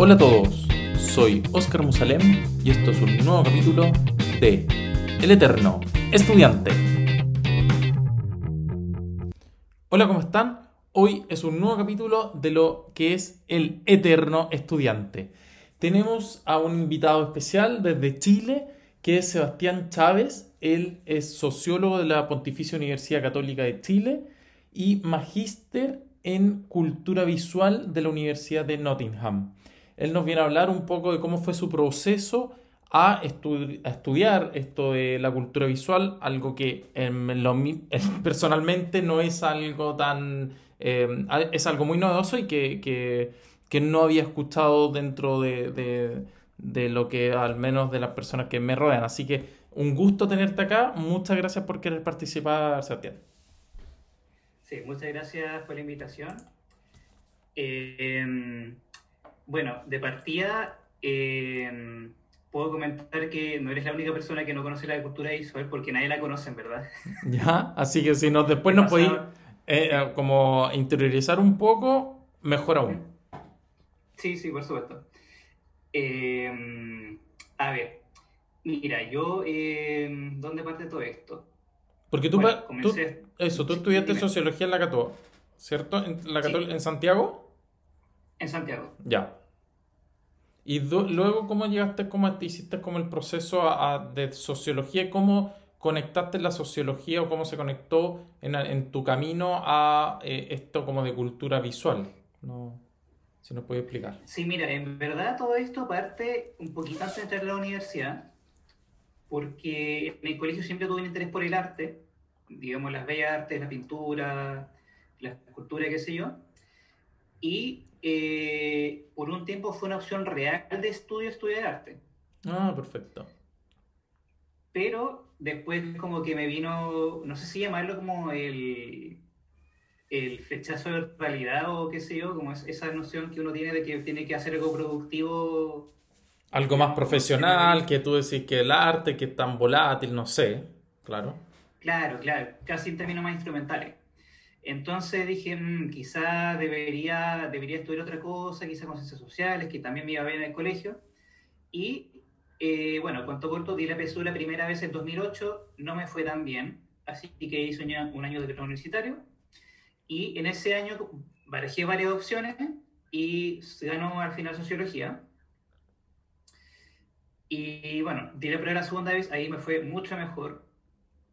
Hola a todos, soy Oscar Musalem y esto es un nuevo capítulo de El Eterno Estudiante. Hola, ¿cómo están? Hoy es un nuevo capítulo de lo que es El Eterno Estudiante. Tenemos a un invitado especial desde Chile, que es Sebastián Chávez. Él es sociólogo de la Pontificia Universidad Católica de Chile y magíster en cultura visual de la Universidad de Nottingham. Él nos viene a hablar un poco de cómo fue su proceso a, estudiar esto de la cultura visual, algo que personalmente no es algo tan... Em, es algo muy novedoso y que, no había escuchado dentro de, de, lo que al menos de las personas que me rodean. Así que un gusto tenerte acá. Muchas gracias por querer participar, Sebastián. Sí, muchas gracias por la invitación. Eh, bueno, de partida, eh, puedo comentar que no eres la única persona que no conoce la cultura visual porque nadie la conoce, en verdad. Ya, así que si nos, después nos podéis eh, eh, como interiorizar un poco, mejor aún. Sí, sí, por supuesto. a ver, mira, yo, ¿dónde parte todo esto? Porque tú, eso, tú estudiaste sociología en la Católica, ¿cierto? ¿En, la ¿En Santiago? En Santiago. Ya. Y luego, ¿cómo llegaste, cómo te hiciste como el proceso de sociología? ¿Cómo conectaste la sociología o cómo se conectó en, tu camino a eh, esto como de cultura visual? No, si nos puede explicar. Sí, mira, en verdad todo esto parte un poquito antes de entrar a la universidad, porque en el colegio siempre tuve un interés por el arte, digamos las bellas artes, la pintura, la escultura, qué sé yo, y eh, por un tiempo fue una opción real de estudio estudiar arte. Ah, perfecto. Pero después como que me vino, no sé si llamarlo como el, el flechazo de realidad o qué sé yo, como es esa noción que uno tiene de que tiene que hacer algo productivo. Algo más profesional, que tú decís que el arte, que es tan volátil, no sé, claro. Claro, claro, casi en términos más instrumentales. Entonces dije, mm, quizá debería, debería estudiar otra cosa, quizá con ciencias sociales, que también me iba bien en el colegio. Y eh, bueno, cuanto corto, di la PSU la primera vez en 2008, no me fue tan bien, así que hice un año de grado universitario. Y en ese año barajé varias opciones y ganó al final sociología. Y bueno, di la primera segunda vez, ahí me fue mucho mejor.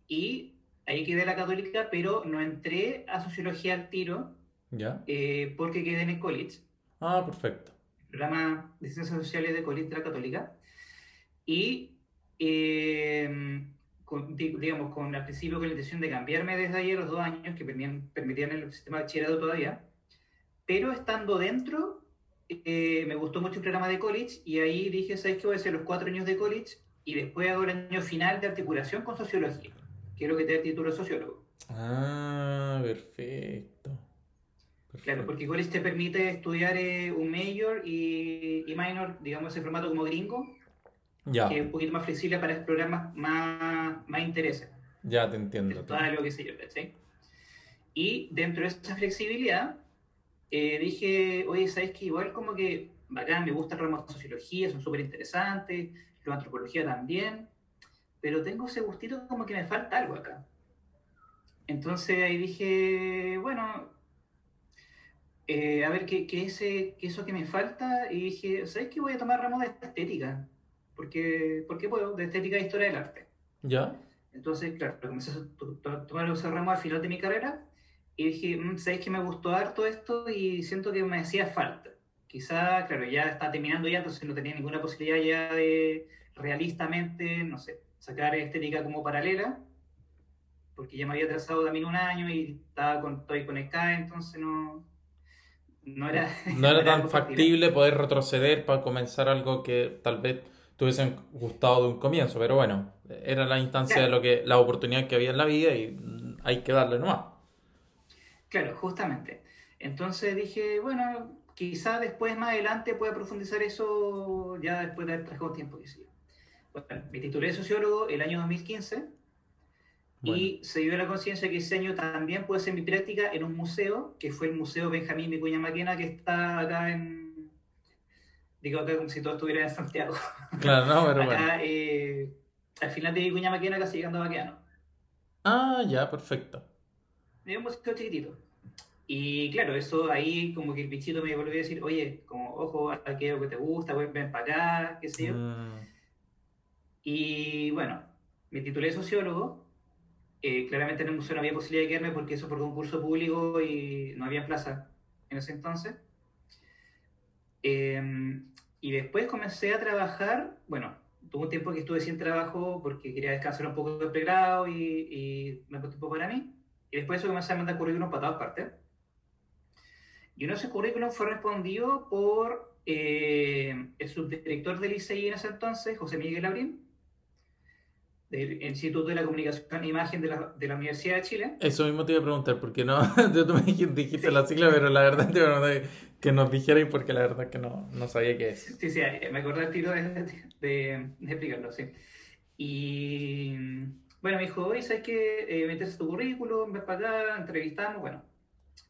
Y ahí quedé la católica, pero no entré a sociología al tiro. ¿Ya? Eh, porque quedé en el college. Ah, perfecto. programa de ciencias sociales de college de la católica. Y, eh, digamos, con al principio con la intención de cambiarme desde ahí a los dos años, que permitían, permitían el sistema de bachillerato todavía. Pero estando dentro, eh, me gustó mucho el programa de college y ahí dije, ¿sabes qué? Voy a hacer los cuatro años de college y después hago el año final de articulación con sociología quiero que te dé título de sociólogo. Ah, perfecto. Claro, porque igual te permite estudiar eh, un major y, minor, digamos, ese formato como gringo, ya. que es un poquito más flexible para explorar más, más, más intereses. Ya te entiendo. Algo que sé yo, ¿sí? Y dentro de esa flexibilidad, eh, dije, oye, ¿sabes qué? Igual como que bacán, me gusta el ramo de sociología, son súper interesantes, la antropología también, pero tengo ese gustito como que me falta algo acá. Entonces ahí dije, bueno, eh, a ver ¿qué, qué, ese, qué eso que me falta, y dije, ¿sabes qué? Voy a tomar ramo de estética, porque, porque puedo, de estética e historia del arte. ¿Ya? Entonces, claro, comencé a tomar ese ramo al final de mi carrera, y dije, mm, ¿sabes qué? Me gustó harto esto y siento que me hacía falta. Quizá, claro, ya está terminando ya, entonces no tenía ninguna posibilidad ya de realistamente, no sé, sacar estética como paralela, porque ya me había trazado también un año y estaba con, estoy conectada, entonces no, no era... No era tan factible poder retroceder para comenzar algo que tal vez te hubiesen gustado de un comienzo, pero bueno, era la instancia de lo que, la oportunidad que había en la vida y hay que darle nomás. Claro, justamente. Entonces dije, bueno, quizá después más adelante pueda profundizar eso ya después de haber trabajado tiempo que sí. Bueno, me titulé de sociólogo el año 2015 y se dio la conciencia que ese año también pude hacer mi práctica en un museo, que fue el Museo Benjamín Vicuña Maquena, que está acá en, digo acá como si todo estuviera en Santiago. Claro, no, pero acá, bueno. eh, al final de Vicuña Maquena, casi llegando a Baqueano. Ah, ya, perfecto. Es un museo chiquitito. Y claro, eso ahí como que el bichito me volvió a decir, oye, como, ojo, aquello que te gusta, ven, ven para acá, qué sé yo. Mm, Y bueno, me titulé sociólogo. Eh, claramente en el museo no había posibilidad de quedarme porque eso fue concurso público y no había plaza en ese entonces. Eh, y después comencé a trabajar, bueno, tuve un tiempo que estuve sin trabajo porque quería descansar un poco del pregrado y, y me puse tiempo para mí. Y después eso comencé a mandar currículum para todas partes. Y uno de esos currículum fue respondido por eh, el subdirector del ICI en ese entonces, José Miguel Abrín, del Instituto de la Comunicación e Imagen de la, de la Universidad de Chile. Eso mismo te iba a preguntar, porque no, tú me dijiste, Sí. la sigla, pero la verdad te iba a preguntar que nos dijerais porque la verdad que no, no sabía qué es. Sí, sí, me acordé el tiro de, de, de explicarlo, sí. Y bueno, me dijo, oye, ¿sabes qué? Eh, me interesa tu currículum, ven para acá, entrevistamos. Bueno,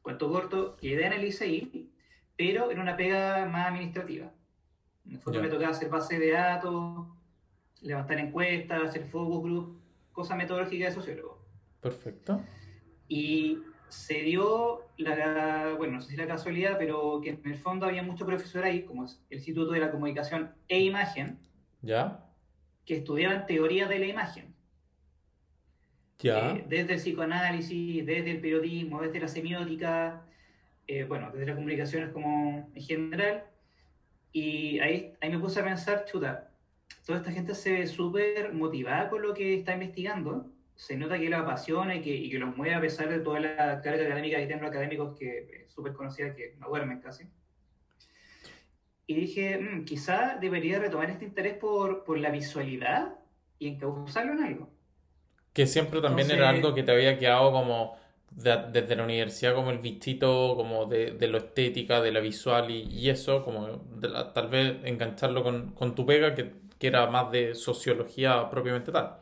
cuento corto, quedé en el ICI, pero en una pega más administrativa. En el me tocaba hacer base de datos, levantar encuestas, hacer focus group, cosas metodológicas de sociólogo. Perfecto. Y se dio la, bueno, no sé si la casualidad, pero que en el fondo había muchos profesores ahí, como es el Instituto de la Comunicación e Imagen, ¿Ya? que estudiaban teoría de la imagen. ¿Ya? Eh, desde el psicoanálisis, desde el periodismo, desde la semiótica, eh, bueno, desde las comunicaciones como en general. Y ahí, ahí me puse a pensar, chuta, toda esta gente se ve súper motivada con lo que está investigando, se nota que la apasiona y que, y que los mueve a pesar de toda la carga académica que tienen los académicos, que es súper conocida, que no duermen casi. Y dije, "Mm, quizá debería retomar este interés por, por la visualidad y encauzarlo en algo. Que siempre también Entonces- era algo que te había quedado como de- desde la universidad, como el vistito, como de, de lo estética, de la visual y, y eso, como de la- tal vez engancharlo con, con tu pega, que, que era más de sociología propiamente tal.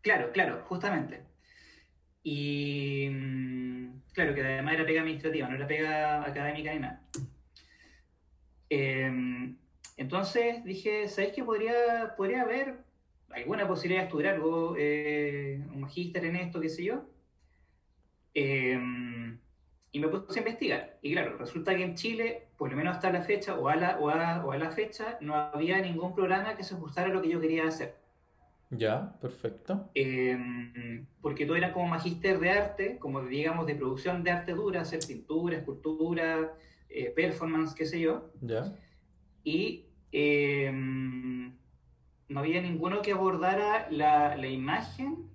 Claro, claro, justamente. Y mm, claro, que además era pega administrativa, no era pega académica ni nada. Eh, entonces dije, ¿sabéis que podría, podría haber alguna posibilidad de estudiar algo, eh, un magíster en esto, qué sé yo? Eh, y me puse a investigar. Y claro, resulta que en Chile, por lo menos hasta la fecha, o a la, o a, o a la fecha, no había ningún programa que se ajustara a lo que yo quería hacer. Ya, perfecto. Eh, porque todo era como magíster de arte, como digamos de producción de arte dura, hacer pintura, escultura, eh, performance, qué sé yo. Ya. Y eh, no había ninguno que abordara la, la imagen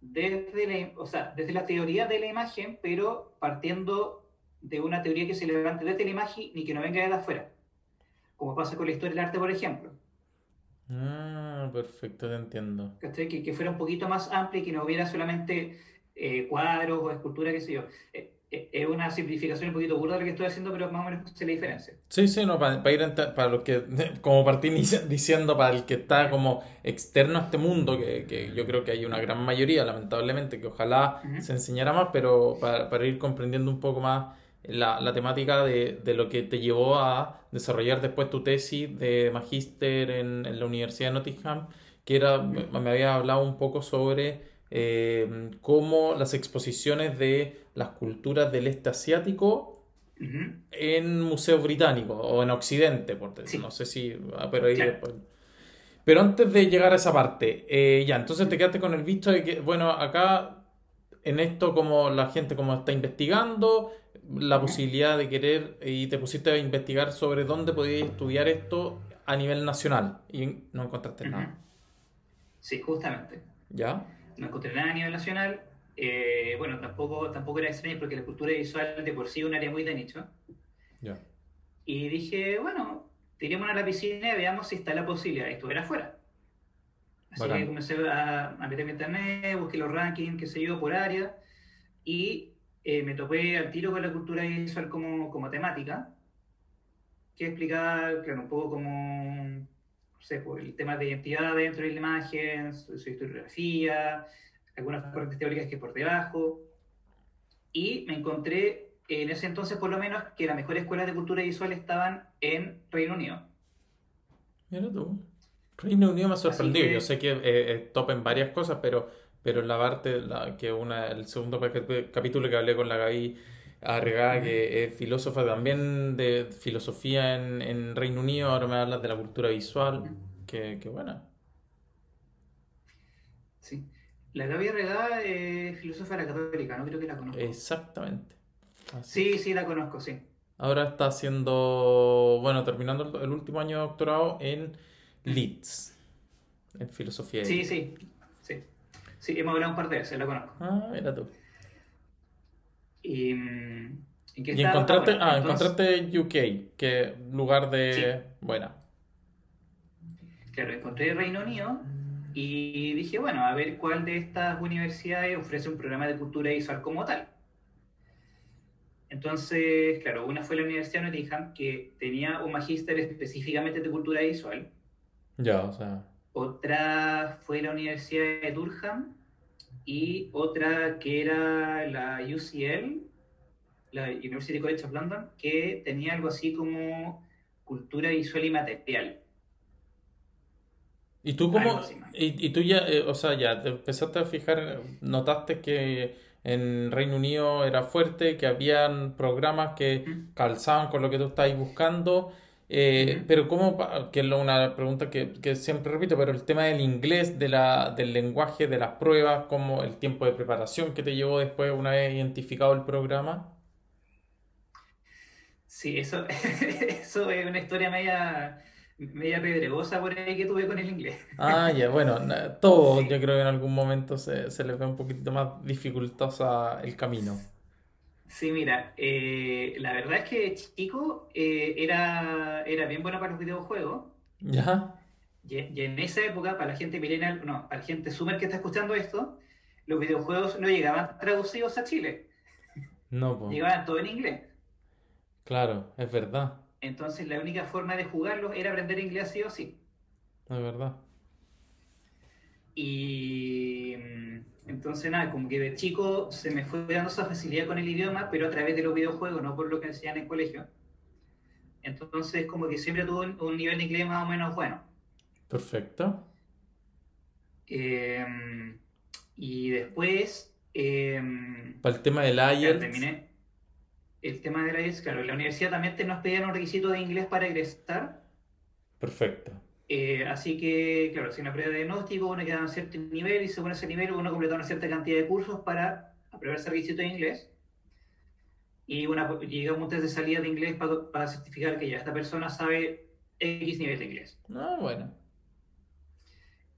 desde la, o sea, desde la teoría de la imagen, pero partiendo de una teoría que se levante desde la imagen y que no venga de afuera. Como pasa con la historia del arte, por ejemplo. Ah, perfecto, te entiendo. Que, que fuera un poquito más amplia y que no hubiera solamente eh, cuadros o escultura, qué sé yo. Eh, es una simplificación un poquito burda de lo que estoy haciendo, pero más o menos sé la diferencia. Sí, sí, no, para, ir ent- para los que, como partí diciendo, para el que está como externo a este mundo, que, que yo creo que hay una gran mayoría, lamentablemente, que ojalá se enseñara más, pero para, para ir comprendiendo un poco más la, la temática de, de lo que te llevó a desarrollar después tu tesis de magíster en, en la Universidad de Nottingham, que era, me, me había hablado un poco sobre eh, cómo las exposiciones de las culturas del este asiático en museos británicos o en Occidente, por Sí. no sé si, ah, pero ahí Claro. después. Pero antes de llegar a esa parte, eh, ya, entonces te quedaste con el visto de que, bueno, acá en esto como la gente como está investigando, la posibilidad de querer y te pusiste a investigar sobre dónde podías estudiar esto a nivel nacional y no encontraste nada, Sí, justamente. ¿ya? No encontré nada a nivel nacional. Eh, bueno, tampoco, tampoco era extraño porque la cultura visual de por sí es un área muy de nicho. Ya. Y dije, bueno, tiremos a la piscina y veamos si está la posibilidad de estudiar afuera. Así Bacán. que comencé a, a meterme en internet, busqué los rankings, qué sé yo, por área, y eh, me topé al tiro con la cultura visual como, como temática, que explicaba, claro, un poco como, sé, el tema de identidad dentro de la imagen, su, su historiografía, algunas corrientes teóricas que por debajo, y me encontré en ese entonces por lo menos, que las mejores escuelas de cultura visual estaban en Reino Unido. Mira tú. Reino Unido me ha sorprendido. que- Yo sé que eh, es top en varias cosas, pero, pero la parte, la, que una, el segundo capítulo que hablé con la Gaby Arregada, que es filósofa también de filosofía en, en Reino Unido, ahora me hablas de la cultura visual. Que, que buena. Sí. La Gaby Regada es filósofa de la católica, no creo que la conozco. Exactamente. Así. Sí, sí, la conozco, sí. Ahora está haciendo, bueno, terminando el, el último año de doctorado en Leeds, en filosofía. Sí, sí, sí. Sí, hemos hablado un par de veces, la conozco. Ah, mira tú. Y, mm, ¿en qué Y encontraste, bueno, ah, entonces- encontraste UK, que lugar de... Buena. Claro, encontré Reino Unido y dije, bueno, a ver cuál de estas universidades ofrece un programa de cultura visual como tal. Entonces, claro, una fue la Universidad de Nottingham, que tenía un magíster específicamente de cultura visual. Ya, o sea... Otra fue la Universidad de Durham y otra que era la UCL, la University College of London, que tenía algo así como cultura visual y material. ¿Y tú cómo... Y, y tú ya, eh, o sea, ya te empezaste a fijar, notaste que en Reino Unido era fuerte, que habían programas que calzaban con lo que tú estabas buscando, eh, pero ¿cómo, que es una pregunta que, que siempre repito, pero el tema del inglés, de la, del lenguaje, de las pruebas, como el tiempo de preparación que te llevó después una vez identificado el programa? Sí, eso, eso es una historia media, media pedregosa por ahí que tuve con el inglés. Ah, ya, bueno, Sí. yo creo que en algún momento se, se les ve un poquitito más dificultosa el camino. Sí, mira, eh, la verdad es que chico eh, era, era bien bueno para los videojuegos. ¿Ya? Y, y en esa época, para la gente millennial, no, para la gente Sumer que está escuchando esto, los videojuegos no llegaban traducidos a Chile, No, pues, llegaban todo en inglés. claro, es verdad, Entonces la única forma de jugarlos era aprender inglés sí o sí. es verdad. Y mm, entonces nada, como que de chico se me fue dando esa facilidad con el idioma, pero a través de los videojuegos, no por lo que enseñan en colegio. Entonces como que siempre tuve un, un nivel de inglés más o menos bueno. Perfecto. Eh, y después... eh, Para el tema del IELTS, terminé. El tema de la IELTS, claro, en la universidad también te nos pedían un requisito de inglés para egresar, perfecto. Eh, así que, claro, hacía una prueba de diagnóstico, uno quedaba en cierto nivel y según ese nivel uno completaba una cierta cantidad de cursos para aprobar ese requisito de inglés. Y una, llegamos a un test de salida de inglés para, para certificar que ya esta persona sabe X nivel de inglés. Ah, bueno.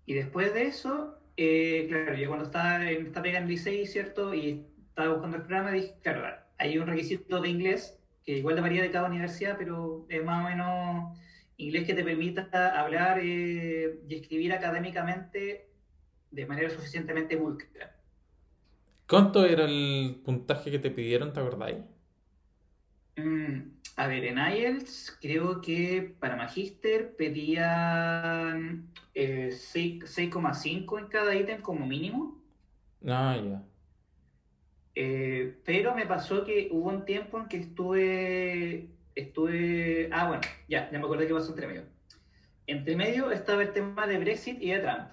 Y después de eso, eh, claro, yo cuando estaba en esta pega en el liceo, ¿cierto? Y estaba buscando el programa, dije, claro, hay un requisito de inglés, que igual varía de cada universidad, pero es más o menos inglés que te permita hablar eh, y escribir académicamente de manera suficientemente pulcra. ¿Cuánto era el puntaje que te pidieron, te acordáis? Mm, a ver, en IELTS creo que para Magíster pedían eh, 6 6,5 en cada ítem como mínimo. Ah, ya. Eh, pero me pasó que hubo un tiempo en que estuve, estuve, ah, bueno, ya, ya me acordé que pasó entre medio. Entre medio estaba el tema de Brexit y de Trump.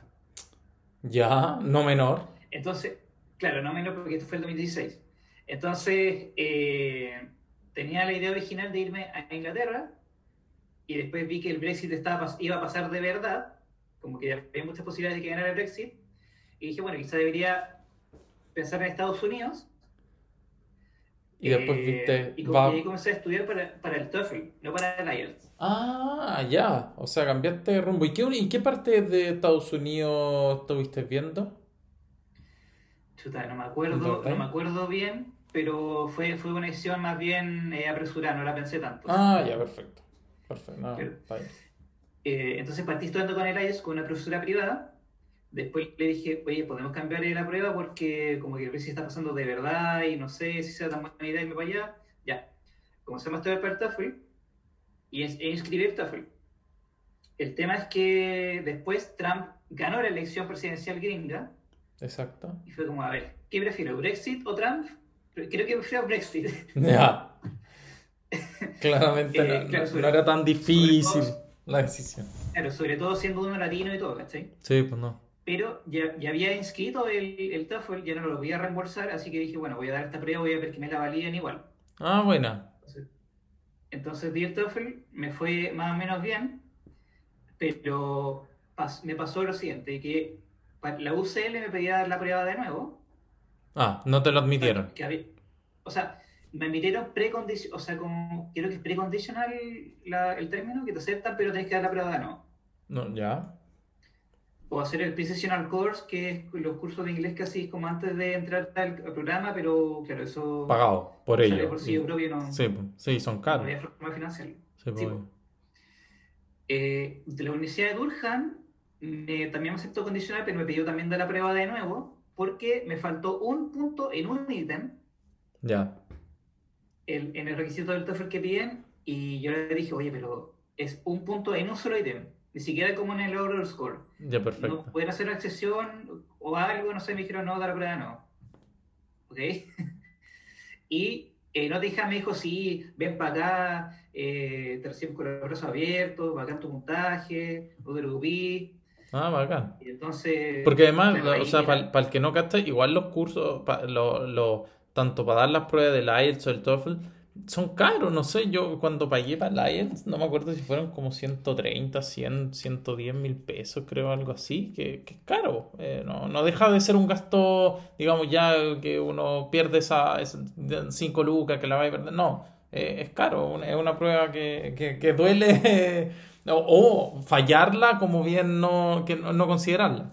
Ya, no menor. Entonces, claro, no menos porque esto fue el 2016. Entonces, eh, tenía la idea original de irme a Inglaterra y después vi que el Brexit estaba, iba a pasar de verdad, como que había muchas posibilidades de que ganara el Brexit, y dije, bueno, quizá debería pensar en Estados Unidos Y después Eh, viste, y, va... y ahí comencé a estudiar para, para el TOEFL, no para el IELTS. Ah, ya. O sea, cambiaste de rumbo. ¿Y qué, y qué parte de Estados Unidos estuviste viendo? Chuta, no me acuerdo, no me acuerdo bien, pero fue, fue una decisión más bien eh, apresurada, no la pensé tanto. Ah, ya, perfecto. Perfecto. No. Eh, entonces partí estudiando con el IELTS con una profesora privada. Después le dije, oye, podemos cambiar la prueba porque como que Brexit está pasando de verdad y no sé si sea tan buena idea irme para allá. Ya. Comencé a estudiar para el y e inscribí el TOEFL. El tema es que después Trump ganó la elección presidencial gringa Exacto. y fue como, a ver, ¿qué prefiero, Brexit o Trump? Creo que prefiero Brexit. Ya. Claramente Eh, no, claro, no sobre- era tan difícil todo- la decisión. Claro, sobre todo siendo uno latino y todo, ¿cachai? Sí, pues no. Pero ya, ya había inscrito el, el TOEFL, ya no lo voy a reembolsar, así que dije, bueno, voy a dar esta prueba, voy a ver que me la validen igual. Ah, buena. Entonces, entonces di el TOEFL, me fue más o menos bien, pero pas- me pasó lo siguiente, que la UCL me pedía dar la prueba de nuevo. Ah, no te lo admitieron. que había- o sea, me admitieron precondicional, o sea, como, creo que es precondicional el término, que te aceptan, pero tenés que dar la prueba de nuevo. No, ya. O hacer el Precisional Course, que es los cursos de inglés que hacís como antes de entrar al, programa, pero claro, eso Pagado por ello. por sí propio no, Sí, sí, son no caros. había forma. Sí, Sí. Eh, de la Universidad de Durham me- también me aceptó condicional, pero me pidió también dar la prueba de nuevo, porque me faltó un punto en un ítem Ya. el- en el requisito del TOEFL que piden, y yo le dije, oye, pero es un punto en un solo ítem, ni siquiera como en el overall score. Ya, ¿No perfecto. pueden hacer una excepción o algo? No sé, me dijeron, no, dar prueba no. ¿Ok? y eh, no te dije, me dijo, sí, ven para acá, eh, te reciben con los brazos abiertos, bacán tu puntaje, no te preocupes. Ah, bacán. Y entonces... Porque además, o sea, para el que no capta, igual los cursos, pa- lo, lo- tanto para dar las pruebas del IELTS o el TOEFL, son caros, no sé, yo cuando pagué para IELTS, no me acuerdo si fueron como 130, 100, 110 mil pesos, creo, algo así, que, que es caro, eh, no, no deja de ser un gasto, digamos, ya que uno pierde esa, 5 lucas que la va a perder, no, eh, es caro, es una prueba que, que, que duele, o, fallarla como bien no, que no, no considerarla.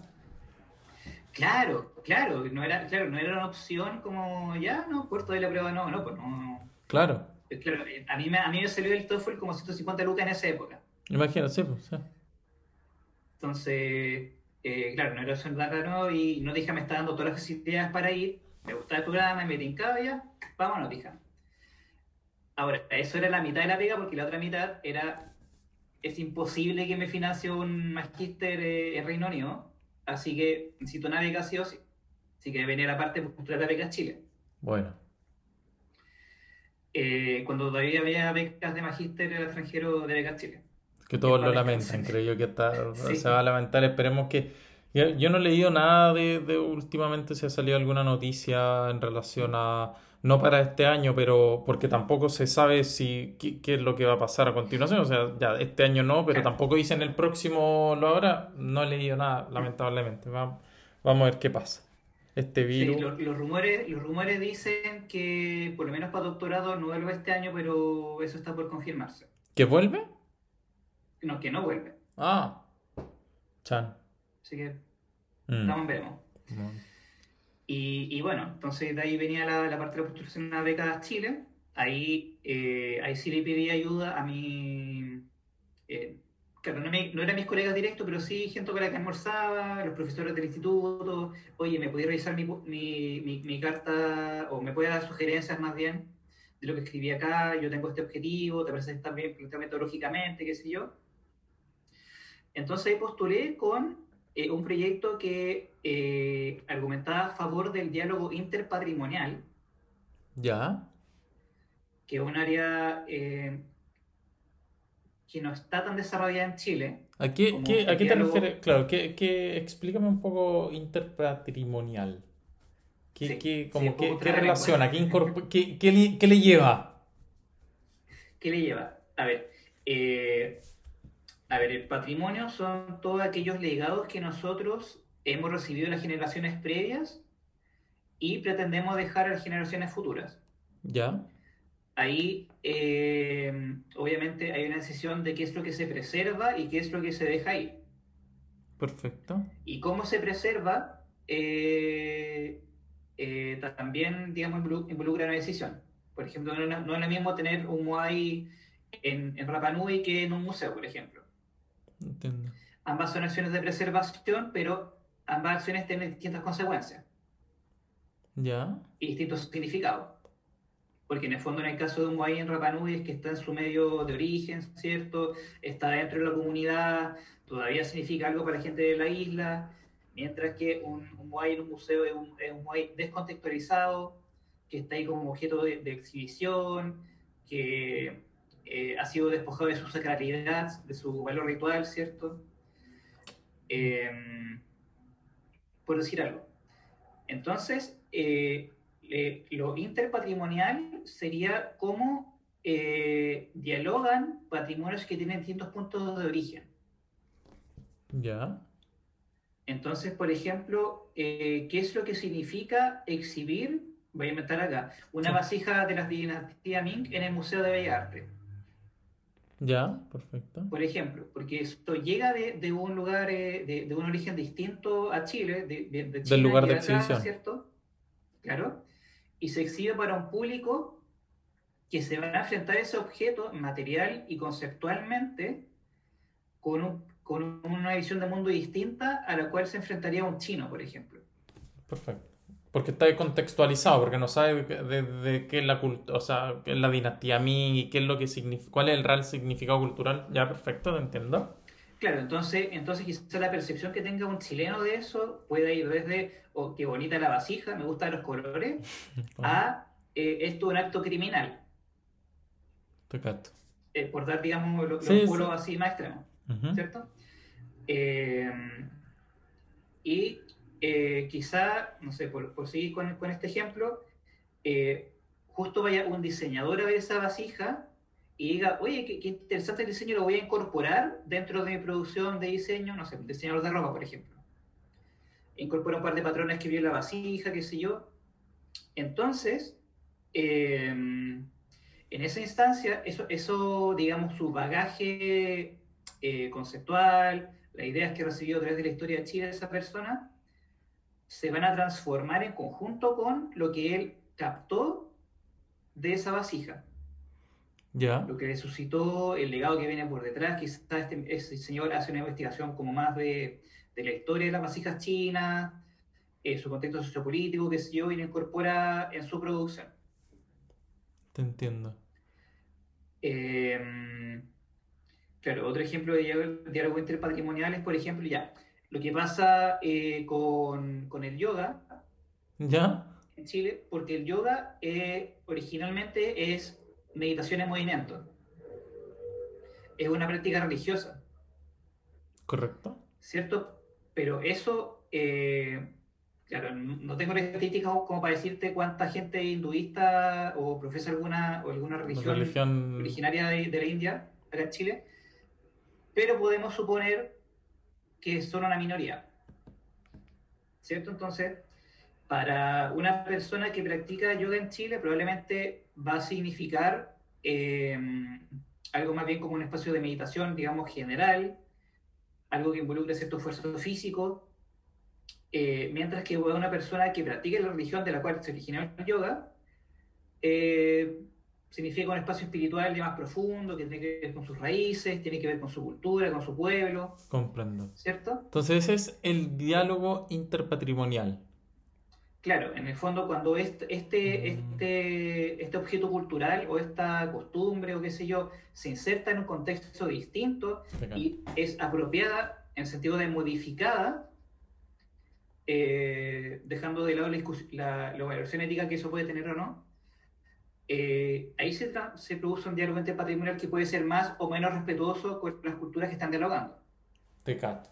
Claro, claro, no era, claro, no era una opción como, ya, no, puerto de la prueba, no, no, pues no. Claro, Claro, a mí, me, a mí me salió el TOEFL como 150 lucas en esa época. imagínate, pues, sí. Entonces, eh, claro, no era darla no y no dije me está dando todas las facilidades para ir, me gustaba el programa, me tincaba ya, vámonos, dije. Ahora, eso era la mitad de la pega porque la otra mitad era, es imposible que me financie un magíster eh, en Reino Unido, así que necesito una beca sí o sí. Así que venía la parte de postular la beca a Chile. Bueno, Eh, cuando todavía había becas de magíster el extranjero de becas Chile. que todos lo lamentan, creo yo que está, Sí. se va a lamentar, esperemos que... Yo, no he leído nada de, de últimamente si ha salido alguna noticia en relación a, no para este año, pero porque tampoco se sabe si qué, qué es lo que va a pasar a continuación, o sea, ya este año no, pero tampoco dicen el próximo lo habrá, no he leído nada, lamentablemente, Va- vamos a ver qué pasa. Este Sí, virus... lo- los, rumores, los rumores dicen que por lo menos para doctorado no vuelve este año, pero eso está por confirmarse. ¿Que vuelve? No, que no vuelve. Ah, chan. Así que Mm. estamos en veremos. Bueno. Y, y bueno, entonces de ahí venía la, la parte de la postulación a becas Chile. Ahí, eh, ahí sí le pedí ayuda a mi... eh, claro, no, me- no eran mis colegas directos, pero sí gente con la que almorzaba, los profesores del instituto. Oye, ¿me podía revisar mi, mi, mi- mi carta o me puede dar sugerencias más bien de lo que escribí acá? Yo tengo este objetivo, te parece planteado metodológicamente, qué sé yo. Entonces postulé con eh, un proyecto que eh, argumentaba a favor del diálogo interpatrimonial, ¿Ya? que es un área eh, que no está tan desarrollada en Chile. ¿A qué, qué- a el qué te refieres? Claro, que, que- explícame un poco interpatrimonial. ¿Qué, Sí, qué- sí, como un qué, qué relaciona? ¿Qué, le, qué le lleva? ¿Qué le lleva? A ver, eh, a ver, el patrimonio son todos aquellos legados que nosotros hemos recibido de las generaciones previas y pretendemos dejar a las generaciones futuras. ¿Ya? Ahí, eh, obviamente, hay una decisión de qué es lo que se preserva y qué es lo que se deja ahí. Perfecto. Y cómo se preserva eh, eh, también, digamos, involu- involucra una decisión. Por ejemplo, no, es- no es lo mismo tener un Moai en, en Rapa Nui que en un museo, por ejemplo. Entiendo. Ambas son acciones de preservación, pero ambas acciones tienen distintas consecuencias ¿Ya? y distintos significados. Porque en el fondo, en el caso de un Moai en Rapa Nui, es que está en su medio de origen, ¿cierto? Está dentro de la comunidad, todavía significa algo para la gente de la isla, mientras que un, un Moai en un museo es un, es un Moai descontextualizado, que está ahí como objeto de, exhibición, que eh, ha sido despojado de su sacralidad, de su valor ritual, ¿cierto? Em, por decir algo. Entonces, eh, lo interpatrimonial sería cómo eh, dialogan patrimonios que tienen distintos puntos de origen. Ya. Entonces, por ejemplo, eh, ¿qué es lo que significa exhibir, voy a inventar acá, una vasija de la dinastía Ming en el Museo de Bellas Artes? Ya, perfecto. Por ejemplo, porque esto llega de, un lugar, eh, de, un origen distinto a Chile, de, Chile del lugar de exhibición. ¿cierto? Claro. Y se exhibe para un público que se va a enfrentar a ese objeto material y conceptualmente con, una visión de mundo distinta a la cual se enfrentaría un chino, por ejemplo. Perfecto. Porque está contextualizado, porque no sabe de, qué es la cultura, o sea, qué es la dinastía Ming y qué es lo que significa, cuál es el real significado cultural. Ya, perfecto, lo entiendo. Claro, entonces, entonces quizás la percepción que tenga un chileno de eso puede ir desde, oh, qué bonita la vasija, me gustan los colores, a eh, esto es un acto criminal. Eh, por dar, digamos, los lo así más extremos, ¿cierto? Eh, y quizá, no sé, por, seguir con, con, este ejemplo, justo vaya un diseñador a ver esa vasija y diga, oye, qué, interesante el diseño, lo voy a incorporar dentro de mi producción de diseño, no sé, diseñador de ropa, por ejemplo. Incorpora un par de patrones que vio la vasija, qué sé yo. Entonces, eh, en esa instancia, eso, eso digamos, su bagaje eh, conceptual, las ideas que recibió a través de la historia de Chile de esa persona, se van a transformar en conjunto con lo que él captó de esa vasija. Lo que le suscitó, el legado que viene por detrás, quizás este, señor hace una investigación como más de, de la historia de las vasijas chinas, eh, su contexto sociopolítico, que sé yo, y lo incorpora en su producción. Te entiendo. Em, claro, otro ejemplo de diálogo interpatrimonial es, por ejemplo, ya, lo que pasa eh, con, el yoga. ¿Ya? En Chile, porque el yoga eh, originalmente es meditación en movimiento. Es una práctica religiosa. Correcto. ¿Cierto? Pero eso eh, Claro, no tengo estadísticas como para decirte cuánta gente hinduista o profesa alguna, o alguna religión, originaria de, la India, acá en Chile, pero podemos suponer que son una minoría. ¿Cierto? Entonces, para una persona que practica yoga en Chile, probablemente va a significar em, algo más bien como un espacio de meditación, digamos, general, algo que involucre cierto esfuerzo físico, eh, mientras que una persona que practique la religión de la cual se originó el yoga, eh, significa un espacio espiritual de más profundo, que tiene que ver con sus raíces, tiene que ver con su cultura, con su pueblo. Comprendo. ¿Cierto? Entonces ese es el diálogo interpatrimonial. Claro, en el fondo cuando este, este, mm. este, este objeto cultural o esta costumbre o qué sé yo se inserta en un contexto distinto y es apropiada en sentido de modificada eh, dejando de lado la, la, evaluación ética que eso puede tener o no, eh, ahí se, se, produce un diálogo patrimonial que puede ser más o menos respetuoso con las culturas que están dialogando. Te cato.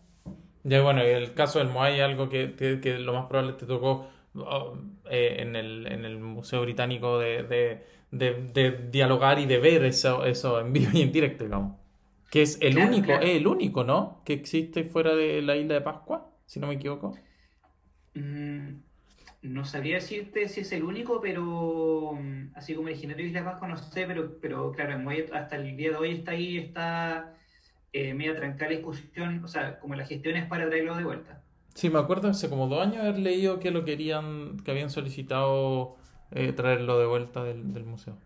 Ya bueno, en el caso del Moai, algo que, que, lo más probable te tocó en, el, en, el, Museo Británico de, de, de, dialogar y de ver eso, eso en vivo y en directo, digamos. Que es el único, es el único, ¿no? Que existe fuera de la isla de Pascua, si no me equivoco. Mm, no sabría decirte si es el único, pero mm, así como originario de Islas Vasco, no sé, pero, pero claro, hasta el día de hoy está ahí, está eh, media trancada la discusión, o sea, como las gestiones para traerlo de vuelta. Sí, me acuerdo hace como dos años haber leído que lo querían, que habían solicitado eh, traerlo de vuelta del, museo.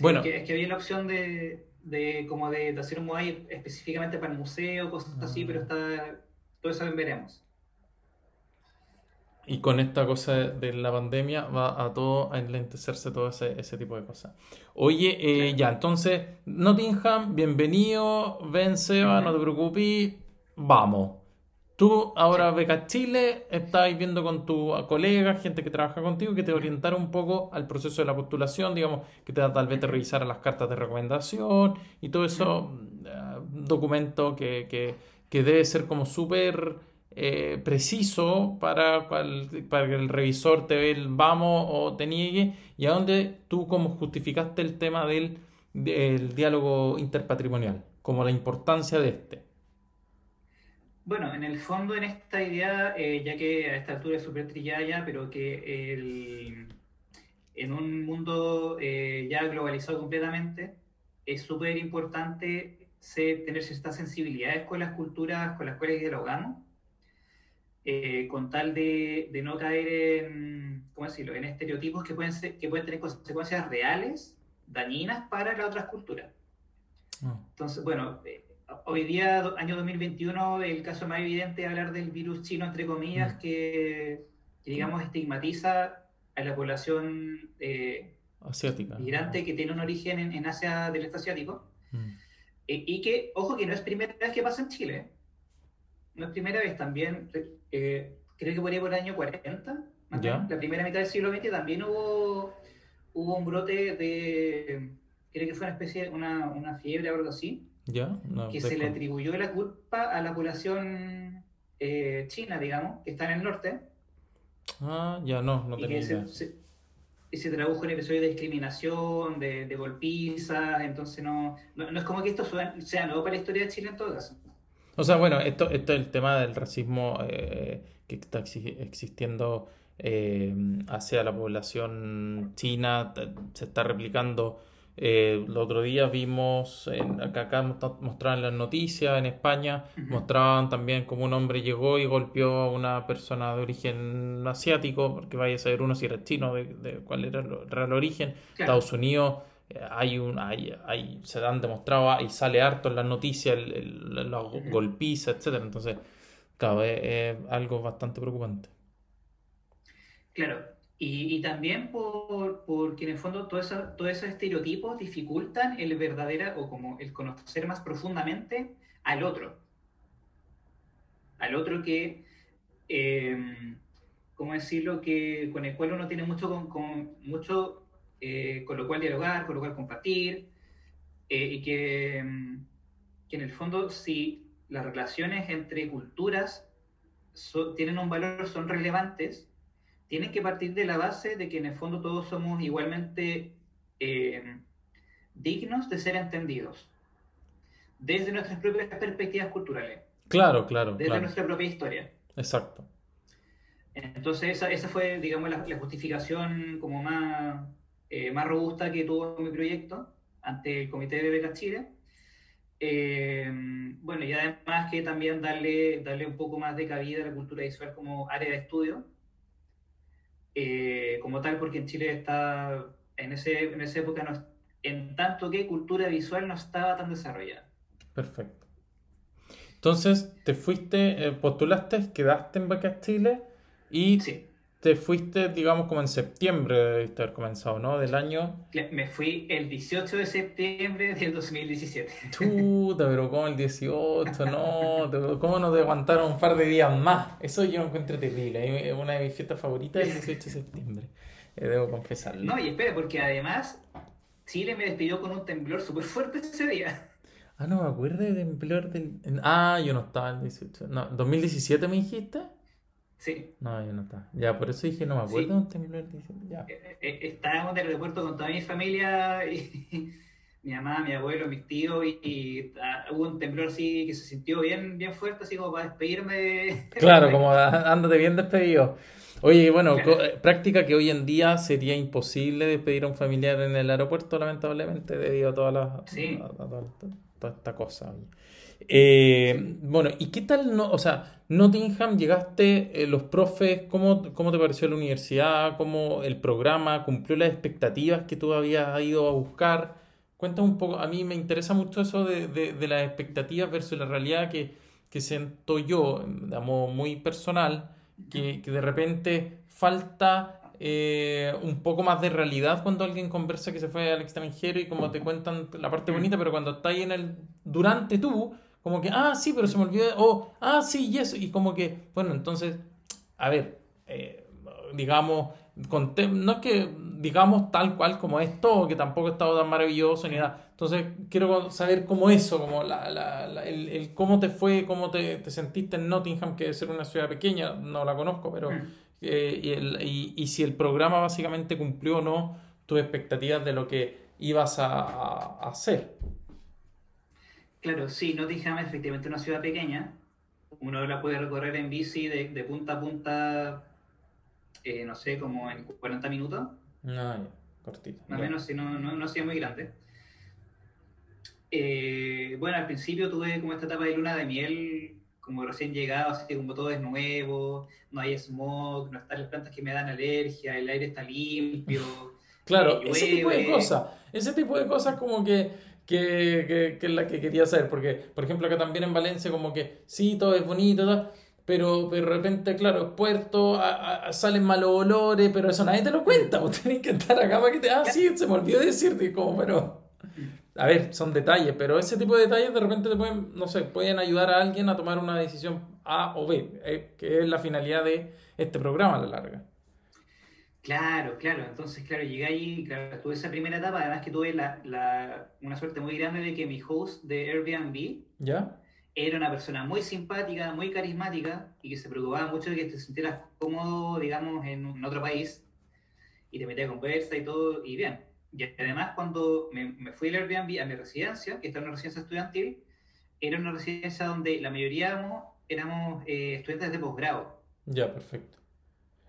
bueno. Es que, había la opción de, de como de, hacer un MOAI específicamente para el museo, cosas así, pero está, todo eso veremos. Y con esta cosa de la pandemia va a todo a enlentecerse todo ese, ese tipo de cosas. Oye, eh, ya, entonces, Nottingham, bienvenido, ven Seba, no te preocupes, vamos. Tú ahora becas Chile, estás viendo con tu colega, gente que trabaja contigo, que te orientaron un poco al proceso de la postulación, digamos, que te da tal vez te revisar las cartas de recomendación y todo eso, uh, documento que, que, que, debe ser como súper eh, preciso para, para, que el revisor te ve el vamos o te niegue. Y a dónde tú como justificaste el tema del, del diálogo interpatrimonial, como la importancia de este. Bueno, en el fondo, en esta idea, eh, ya que a esta altura es súper trillada pero que el, en un mundo eh, ya globalizado completamente, es súper importante tener ciertas sensibilidades con las culturas con las cuales dialogamos, eh, con tal de, de, no caer en, ¿cómo decirlo?, en estereotipos que pueden, ser, que pueden tener consecuencias reales, dañinas para las otras culturas. Ah. Entonces, bueno, hoy día, año 2021, el caso más evidente es hablar del virus chino, entre comillas, mm. que, digamos, estigmatiza a la población eh, asiática migrante que tiene un origen en, Asia del este asiático. Mm. Eh, y que, ojo, que no es primera vez que pasa en Chile. No es primera vez, también, eh, creo que por ahí por el año 40, la primera mitad del siglo XX, también hubo, hubo un brote de, creo que fue una especie de una, una fiebre o algo así, que se le atribuyó la culpa a la población eh, china, digamos, que está en el norte. Ah, ya no, no tenía idea. y se tradujo en episodios de discriminación, de, de golpizas, entonces no, no, es como que esto sea nuevo para la historia de Chile en todo caso. O sea, bueno, esto, esto es el tema del racismo eh, que está existiendo eh, hacia la población china, se está replicando eh, el otro día vimos, en, acá, acá mostraban las noticias en España, mostraban también como un hombre llegó y golpeó a una persona de origen asiático, porque vaya a saber uno si era chino, de, cuál era el real origen. Estados Unidos, eh, hay un, hay, hay, se han demostrado y sale harto en las noticias el, los golpizas, etcétera. Entonces, claro, es algo bastante preocupante. Claro, y, también por, porque en el fondo todos esos estereotipos dificultan el verdadero o como el conocer más profundamente al otro. Al otro que, eh, ¿cómo decirlo? Que, con el cual uno tiene mucho con, mucho eh, con lo cual dialogar, con lo cual compartir, eh, y que, que, en el fondo si las relaciones entre culturas tienen un valor, son relevantes, tienen que partir de la base de que en el fondo todos somos igualmente eh, dignos de ser entendidos desde nuestras propias perspectivas culturales. Claro, claro. Desde nuestra propia historia. Exacto. Entonces esa, esa fue, digamos, la, justificación como más, eh, más robusta que tuvo mi proyecto ante el Comité de Becas Chile. Eh, bueno, y además que también darle, darle un poco más de cabida a la cultura visual como área de estudio, eh, como tal, porque en Chile está, en, ese, en esa época, no, en tanto que cultura visual no estaba tan desarrollada. Perfecto. Entonces, te fuiste, eh, postulaste, quedaste en Becas Chile y sí te fuiste, digamos, como en septiembre de haber comenzado, ¿no? Del año. Me fui el 18 de septiembre del 2017. Chuta, pero ¿cómo el 18? No, ¿cómo nos aguantaron un par de días más? Eso yo lo encuentro terrible. Es una de mis fiestas favoritas el 18 de septiembre. Eh, debo confesarlo. No, y espera, porque además Chile me despidió con un temblor súper fuerte ese día. Ah, no me acuerdo de temblor del... Ah, yo no estaba el 18. No, ¿2017 me dijiste? Sí. No, yo no estaba. Ya, por eso dije, no me acuerdo temblor. Ya. Eh, eh, estábamos en el aeropuerto con toda mi familia, y, mi mamá, mi abuelo, mis tíos, y, ah, hubo un temblor así que se sintió bien, bien fuerte, así como para despedirme. Claro, como ándate bien despedido. Oye, bueno, eh, práctica que hoy en día sería imposible despedir a un familiar en el aeropuerto, lamentablemente, debido a toda, la, toda esta cosa. Eh, bueno, ¿y qué tal, no, o sea, Nottingham, llegaste, eh, los profes, ¿cómo, ¿cómo te pareció la universidad? ¿Cómo el programa cumplió las expectativas que tú habías ido a buscar? Cuéntame un poco, a mí me interesa mucho eso de, de, las expectativas versus la realidad que, que siento yo, digamos, muy personal, que, que de repente falta eh, un poco más de realidad cuando alguien conversa que se fue al extranjero y como te cuentan la parte bonita, pero cuando está ahí en el durante tú, como que, ah, sí, pero se me olvidó, o, ah, sí, y eso, y como que, bueno, entonces, a ver, eh, digamos, con no es que digamos tal cual como esto, que tampoco ha estado tan maravilloso ni nada. Entonces, quiero saber cómo eso, como la, la, el, el, cómo te fue, cómo te, te, sentiste en Nottingham, que debe ser una ciudad pequeña, no la conozco, pero... Mm. Eh, y, el, y, y, si el programa básicamente cumplió o no tus expectativas de lo que ibas a, a hacer. Claro, sí, Nottingham es efectivamente una ciudad pequeña. Uno la puede recorrer en bici de, de punta a punta, eh, no sé, como en 40 minutos. No, ya, cortito. Más o menos, si no, no, no sido muy grande. Eh, bueno, al principio tuve como esta etapa de luna de miel como recién llegado, así que como todo es nuevo, no hay smog, no están las plantas que me dan alergia, el aire está limpio. Claro, ese tipo de cosas, ese tipo de cosas como que, que, que, es la que quería saber, porque por ejemplo acá también en Valencia como que sí, todo es bonito, pero, pero de repente, claro, es puerto, salen malos olores, pero eso nadie te lo cuenta, vos tenés que estar acá para que te... Ah, sí, se me olvidó decirte, como, pero a ver, son detalles, pero ese tipo de detalles de repente te pueden, no sé, pueden ayudar a alguien a tomar una decisión A o B, eh, que es la finalidad de este programa a la larga. Claro, claro. Entonces, claro, llegué ahí, claro, tuve esa primera etapa, además que tuve la, la, una suerte muy grande de que mi host de Airbnb ¿Ya? era una persona muy simpática, muy carismática y que se preocupaba mucho de que te sintieras cómodo, digamos, en, en otro país y te metía a conversa y todo, y bien. Y además, cuando me, fui al Airbnb a mi residencia, que está en una residencia estudiantil, era una residencia donde la mayoría éramos, éramos eh, estudiantes de posgrado. Ya, perfecto.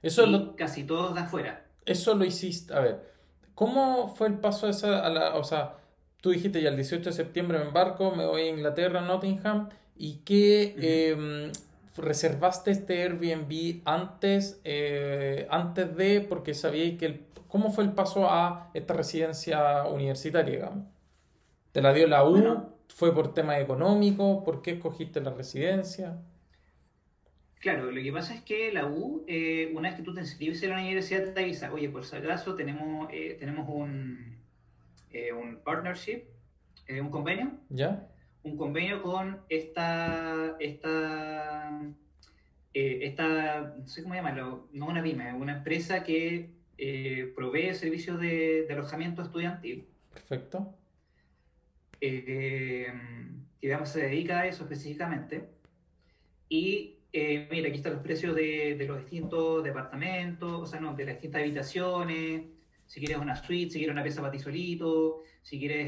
Eso lo, casi todos de afuera. Eso lo hiciste. A ver, ¿cómo fue el paso esa a la. O sea, tú dijiste ya el 18 de septiembre me embarco, me voy a Inglaterra, Nottingham, y qué em, reservaste este Airbnb antes, eh, antes de, porque sabíais que el ¿Cómo fue el paso a esta residencia universitaria, digamos? ¿Te la dio la U? ¿Fue por tema económico? ¿Por qué escogiste la residencia? Claro, lo que pasa es que la U, eh, una vez que tú te inscribes en la universidad, te avisa, oye, por si acaso tenemos, eh, tenemos un, eh, un partnership, un convenio. ¿Ya? Un convenio con esta, esta, esta, no sé cómo llamarlo, no una pyme, una empresa que provee servicios de, alojamiento estudiantil. Perfecto. Digamos, se dedica a eso específicamente. Y eh, mira, aquí están los precios de, los distintos departamentos, o sea, no, de las distintas habitaciones. Si quieres una suite, si quieres una pieza para ti solito, si quieres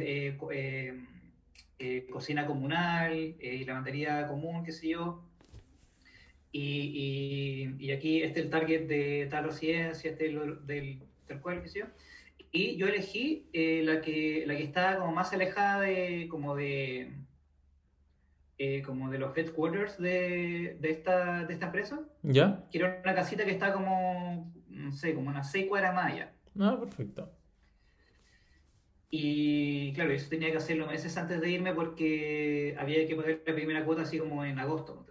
eh, cocina comunal, lavandería común, qué sé yo. Y, y, aquí este es el target de tal residencia, este del, del cual, qué sé yo. Y yo elegí eh, la, que, la que está como más alejada de, como de, eh, como de los headquarters de, de, esta, de esta empresa. ¿Ya? Quiero una casita que está como, no sé, como unas seis cuadras más allá. Ah, perfecto. Y claro, eso tenía que hacerlo meses antes de irme porque había que pagar la primera cuota así como en agosto.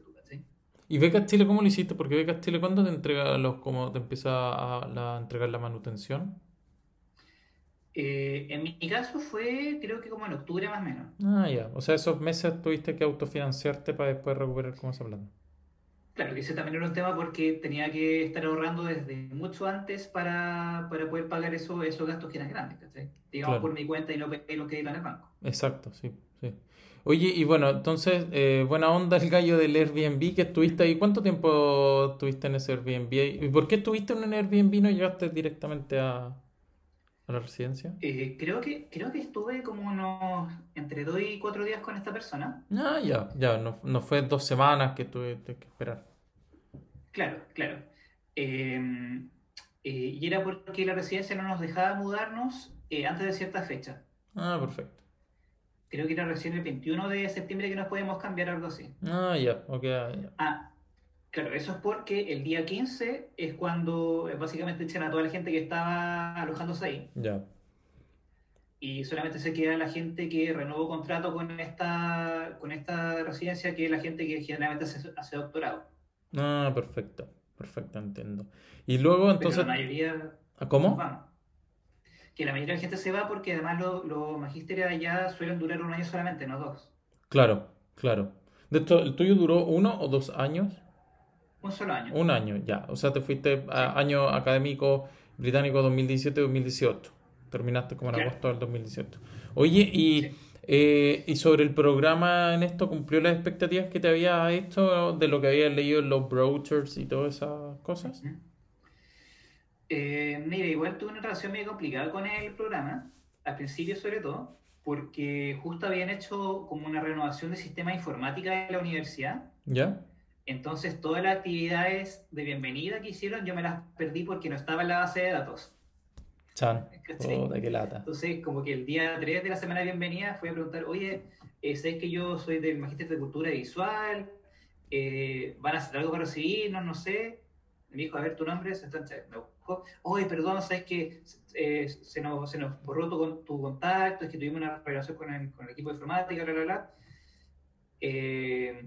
¿Y Becas Chile cómo lo hiciste? Porque Becas Chile, ¿cuándo te entrega los, cómo te empieza a, la, entregar la manutención? Eh, en mi caso fue, creo que como en octubre más o menos. Ah, ya. O sea, esos meses tuviste que autofinanciarte para después recuperar cómo se plata. Claro, que ese también era un tema porque tenía que estar ahorrando desde mucho antes para, para poder pagar eso, esos gastos que eran grandes, ¿cachai? Digamos por mi cuenta y no pedir lo que en el banco. Exacto, sí, sí. Oye, y bueno, entonces, eh, buena onda el gallo del Airbnb que estuviste ahí. ¿Cuánto tiempo estuviste en ese Airbnb? ¿Y por qué estuviste en un Airbnb y no llegaste directamente a, la residencia? Eh, creo, que, creo que estuve como unos entre dos y cuatro días con esta persona. Ah, ya, ya, no, no fue dos semanas que tuviste que esperar. Claro, claro. Em, eh, y era porque la residencia no nos dejaba mudarnos antes de cierta fecha. Ah, perfecto creo que era recién el 21 de septiembre que nos podemos cambiar algo así. Ah, ya, ok. Ah, claro, eso es porque el día 15 es cuando básicamente echan a toda la gente que estaba alojándose ahí. Ya. Y solamente se queda la gente que renovó contrato con esta, con esta residencia, que es la gente que generalmente hace, doctorado. Ah, perfecto, perfecto, entiendo. Y luego entonces... la mayoría... ¿Cómo? que la mayoría de la gente se va porque además los lo magísteres allá suelen durar un año solamente, no dos. Claro, claro. De esto, ¿el tuyo duró uno o dos años? Un solo año. Un año, ya. O sea, te fuiste a año académico británico 2017-2018. Terminaste como en Claro. agosto del 2018. Oye, y, Sí. eh, y sobre el programa en esto, ¿cumplió las expectativas que te había hecho de lo que habías leído en los brochures y todas esas cosas? Eh, mira, igual tuve una relación medio complicada con el programa, al principio sobre todo, porque justo habían hecho como una renovación del sistema de informática de la universidad. ¿Ya? Entonces, todas las actividades de bienvenida que hicieron, yo me las perdí porque no estaba en la base de datos. Chan. Puta, qué lata. Entonces, como que el día 3 de la semana de bienvenida fui a preguntar, oye, eh, ¿sabes que yo soy del Magíster de Cultura Visual? Eh, ¿Van a hacer algo para recibirnos? No sé. Me dijo, a ver, tu nombre, está- me buscó. Oye, perdón, ¿sabes que eh, se, nos, se nos borró tu, tu contacto? Es que tuvimos una relación con el, con el equipo de informática, bla, bla, bla. Eh,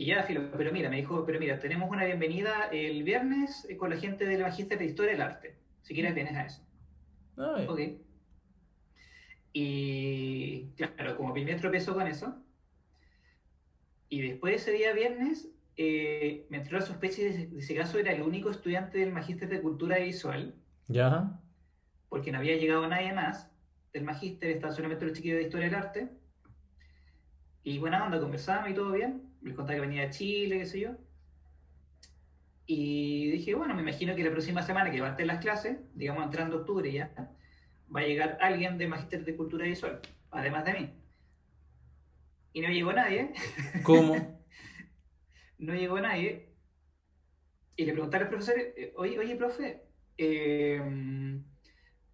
y ya, filo, pero mira, me dijo, pero mira, tenemos una bienvenida el viernes eh, con la gente del Magíster de Historia del Arte. Si quieres, vienes a eso. Ay, Ok. Y claro, como primer tropezó con eso. Y después de ese día viernes, eh, me entró la sospecha de, de si acaso era el único estudiante del Magíster de Cultura Visual, ¿Ya? porque no había llegado nadie más del Magíster, estaban solamente los chiquillos de Historia del Arte. Y buena onda, conversábamos y todo bien. Me contaba que venía de Chile, qué sé yo. Y dije, bueno, me imagino que la próxima semana que va a estar las clases, digamos entrando octubre ya, va a llegar alguien de Magíster de Cultura Visual, además de mí. Y no llegó nadie, ¿Cómo? no llegó nadie. Y le pregunté a los profesores, eh, oye, oye, profe, eh,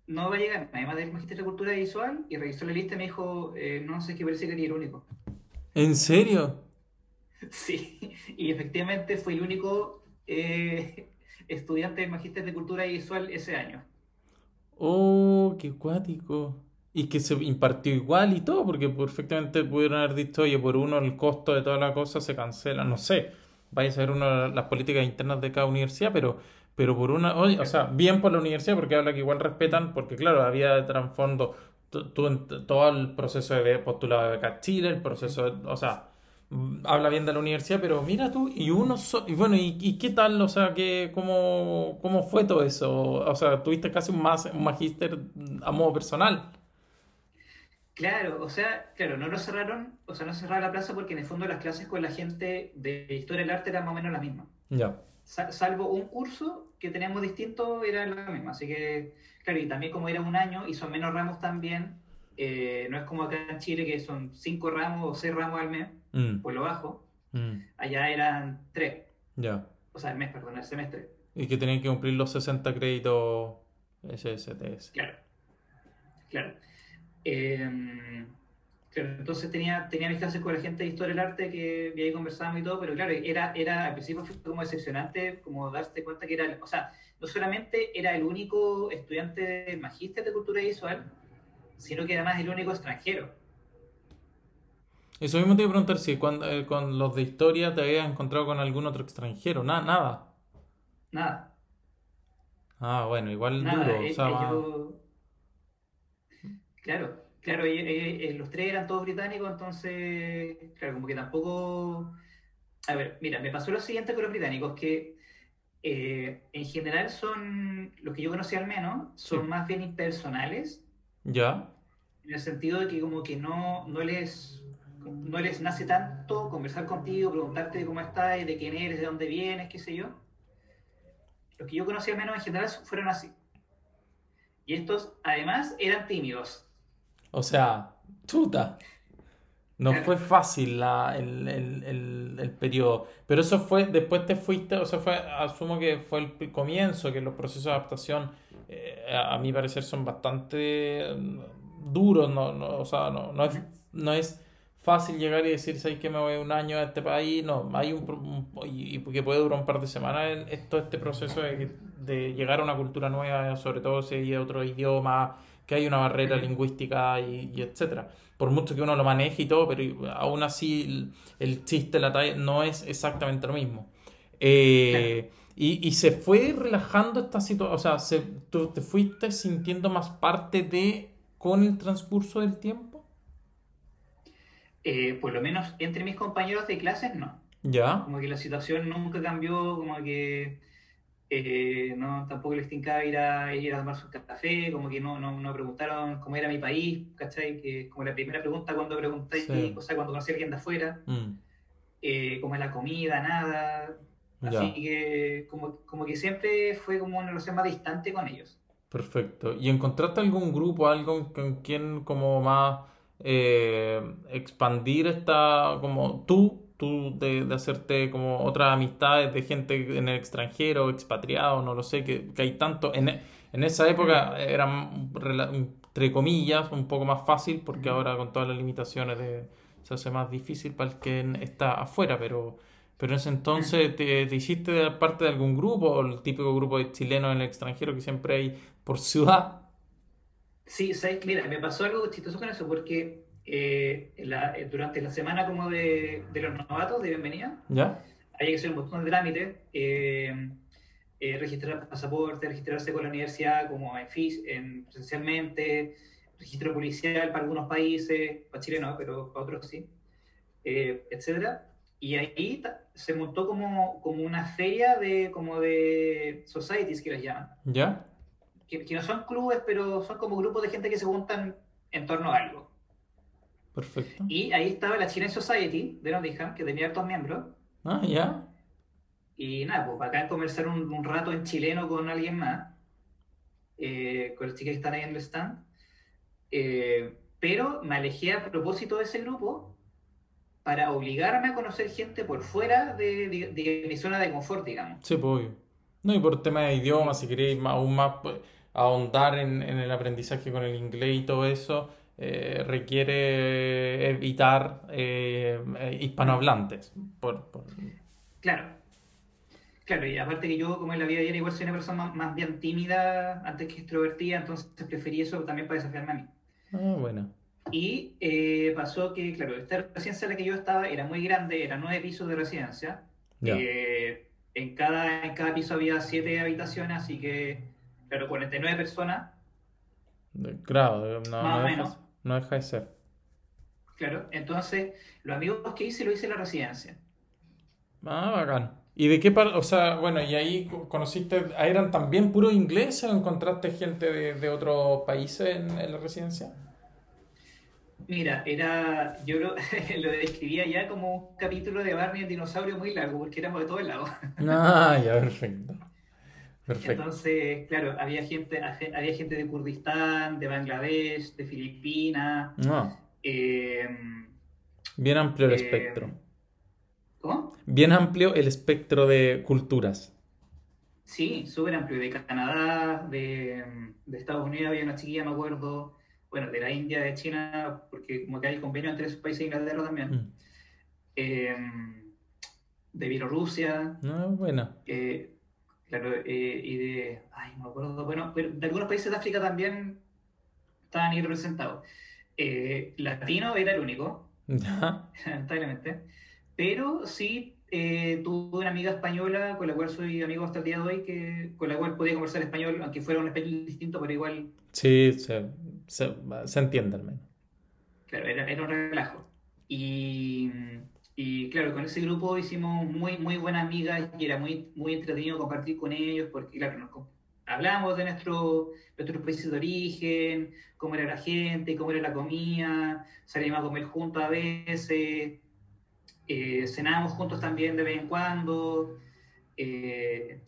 no va a llegar nadie más del Magíster de Cultura Visual. Y revisó la lista y me dijo, eh, no sé, que parece que era el único. ¿En serio? Sí, y efectivamente fue el único eh, estudiante del Magíster de Cultura Visual ese año. Oh, qué cuático. Y que se impartió igual y todo, porque perfectamente pudieron haber dicho, oye, por uno el costo de toda la cosa se cancela, no sé. Vaya a una de las políticas internas de cada universidad, pero, pero por una, oye, o sea, bien por la universidad, porque habla que igual respetan, porque claro, había de trasfondo todo el proceso de postulado de beca Chile, el proceso de, o sea, habla bien de la universidad, pero mira tú, y uno, so- y bueno, ¿y, y qué tal, o sea, que, cómo, cómo fue todo eso? O sea, tuviste casi un, más, un magíster a modo personal. Claro, o sea, claro, no lo cerraron, o sea, no cerraron la plaza porque en el fondo las clases con la gente de Historia del Arte eran más o menos las mismas. Ya. Sa- salvo un curso que teníamos distinto, era la misma. Así que, claro, y también como era un año y son menos ramos también, eh, no es como acá en Chile que son cinco ramos o seis ramos al mes, Mm, por lo bajo. mm, Allá eran tres, ya. o sea, el mes, perdón, el semestre. Y que tenían que cumplir los 60 créditos SSTS. Claro, claro. Eh, claro, entonces tenía, tenía mis clases con la gente de Historia del Arte que ahí conversábamos y todo, pero claro, era, era al principio fue como decepcionante como darse cuenta que era, o sea, no solamente era el único estudiante magíster de cultura visual, sino que además el único extranjero. Eso mismo te iba a preguntar si cuando, eh, con los de historia te habías encontrado con algún otro extranjero. Nada, nada. Nada, Ah, bueno, igual nada. duro. O e- sea, más- ellos- Claro, claro, e- e- e- los tres eran todos británicos, entonces, claro, como que tampoco... A ver, mira, me pasó lo siguiente con los británicos, que eh, en general son, los que yo conocí al menos, son Sí. más bien impersonales, ¿Ya? en el sentido de que como que no, no les no les nace tanto conversar contigo, preguntarte de cómo estás, de quién eres, de dónde vienes, qué sé yo. Los que yo conocí al menos en general fueron así. Y estos, además, eran tímidos. O sea, chuta. No Claro. fue fácil la, el, el, el, el periodo. Pero eso fue, después te fuiste, o sea, fue, asumo que fue el comienzo, que los procesos de adaptación, eh, a, mi parecer, son bastante mm, duros. No, no, o sea, no, no es, no es fácil llegar y decir, ¿sabes que me voy un año a este país? No, hay un, y, que puede durar un par de semanas el- esto, este proceso de, de llegar a una cultura nueva, sobre todo si hay otro idioma, que hay una barrera lingüística y, etcétera. Por mucho que uno lo maneje y todo, pero aún así el, el chiste, la talla, no es exactamente lo mismo. Eh, y, y se fue relajando esta situación, o sea, se, tú te fuiste sintiendo más parte de con el transcurso del tiempo. Eh, por lo menos entre mis compañeros de clases, no. ¿Ya? Como que la situación nunca cambió, como que eh, no, tampoco les tincaba ir a, ir a tomar su café, como que no, no, no preguntaron cómo era mi país, ¿cachai? Que como la primera pregunta cuando preguntáis, Sí. o sea, cuando conocí a alguien de afuera, Mm, eh, cómo es la comida, nada. Ya. Así que como, como que siempre fue como una relación más distante con ellos. Perfecto. ¿Y encontraste algún grupo, algo con quien como más eh, expandir esta, como tú, tú de, de hacerte como otras amistades de gente en el extranjero, expatriado, no lo sé, que, que hay tanto. En, en esa época era, entre comillas, un poco más fácil, porque ahora con todas las limitaciones de, se hace más difícil para el que está afuera, pero... Pero en ese entonces te, te hiciste parte de algún grupo, el típico grupo de chilenos en el extranjero que siempre hay por ciudad. Sí, ¿sabes? Mira, me pasó algo chistoso con eso porque eh, la- eh, durante la semana como de, de los novatos de bienvenida, ¿Ya? había que hacer un montón de trámites, eh, eh, registrar pasaporte, registrarse con la universidad como en, fis- en presencialmente, registro policial para algunos países, para Chile no, pero para otros sí, eh, etcétera. Y ahí se montó como, como una feria de, como de societies que las llaman, ¿Ya? Que, que no son clubes, pero son como grupos de gente que se juntan en torno a algo. Perfecto. Y ahí estaba la Chilean Society de Nottingham, que tenía hartos miembros, Ah, ya. Y nada, pues acá conversar un, un rato en chileno con alguien más, eh, con las chicas que están ahí en el stand. Eh, pero me alejé a propósito de ese grupo para obligarme a conocer gente por fuera de, de- de mi zona de confort, digamos. Sí, pues obvio. No, y por tema de idioma, si queréis aún más pues, ahondar en, en el aprendizaje con el inglés y todo eso, eh, requiere evitar eh, hispanohablantes. Por, por- Claro. Claro, y aparte que yo, como en la vida diaria, igual soy una persona más, más bien tímida antes que extrovertida, entonces preferí eso también para desafiarme a mí. Ah, bueno. Y eh, pasó que, claro, esta residencia en la que yo estaba era muy grande, eran nueve pisos de residencia. Ya. Eh, en cada, en cada piso había siete habitaciones, así que, claro, 49 personas, Claro, no, Más no o deja, menos. no deja de ser. claro. Entonces, los amigos que hice, lo hice en la residencia. Ah, bacán. ¿Y de qué parte? O sea, bueno, y ahí co- conociste, ¿eran también puros ingleses o encontraste gente de, de otros países en, en la residencia? Mira, era, yo lo, lo describía ya como un capítulo de Barney el dinosaurio muy largo, porque éramos de todos lados. Ah, ya, perfecto. Perfecto. Entonces, claro, había gente, había gente de Kurdistán, de Bangladesh, de Filipinas, Ah, eh, bien amplio el Eh, espectro. ¿cómo? Bien amplio el espectro de culturas. Sí, súper amplio. De Canadá, de, de Estados Unidos había una chiquilla, me acuerdo. Bueno, de la India, de China, porque como que hay convenio entre esos países Inglaterra también. Mm. Eh, de Bielorrusia, Ah, bueno. eh, claro, eh, y de. Ay, no me acuerdo. Bueno, pero de algunos países de África también estaban ahí representados. Eh, latino era el único, lamentablemente. Pero sí eh, tuve una amiga española con la cual soy amigo hasta el día de hoy, que, con la cual podía conversar español, aunque fuera un español distinto, pero igual, Sí, se, se, se entiende al menos. claro, era, era un relajo. Y, y claro, con ese grupo hicimos muy, muy buenas amigas y era muy, muy entretenido compartir con ellos, porque claro, nos hablamos de nuestro, nuestros países de origen, cómo era la gente, cómo era la comida, salíamos a comer juntos a veces, eh, cenábamos juntos también de vez en cuando. Eh,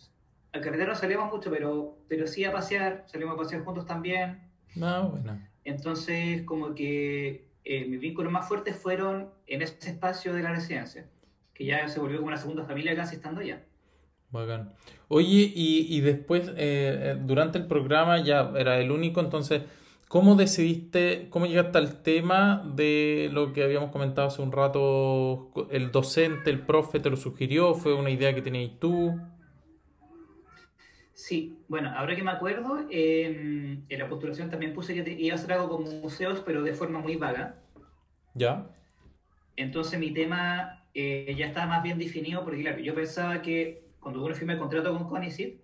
al carretera no salíamos mucho, pero, pero sí a pasear, salimos a pasear juntos también. Ah, bueno. Entonces, como que eh, mis vínculos más fuertes fueron en ese espacio de la residencia, que ya se volvió como una segunda familia casi estando allá. Bacán. Oye, y, y después, eh, eh, durante el programa ya era el único, entonces, ¿cómo decidiste, cómo llegaste al tema de lo que habíamos comentado hace un rato? ¿El docente, el profe te lo sugirió? ¿Fue una idea que tenías tú? Sí, bueno, ahora que me acuerdo, eh, en la postulación también puse que te- iba a hacer algo como museos, pero de forma muy vaga. ¿Ya? Entonces mi tema eh, ya estaba más bien definido, porque claro, yo pensaba que cuando uno firma el contrato con CONICIT,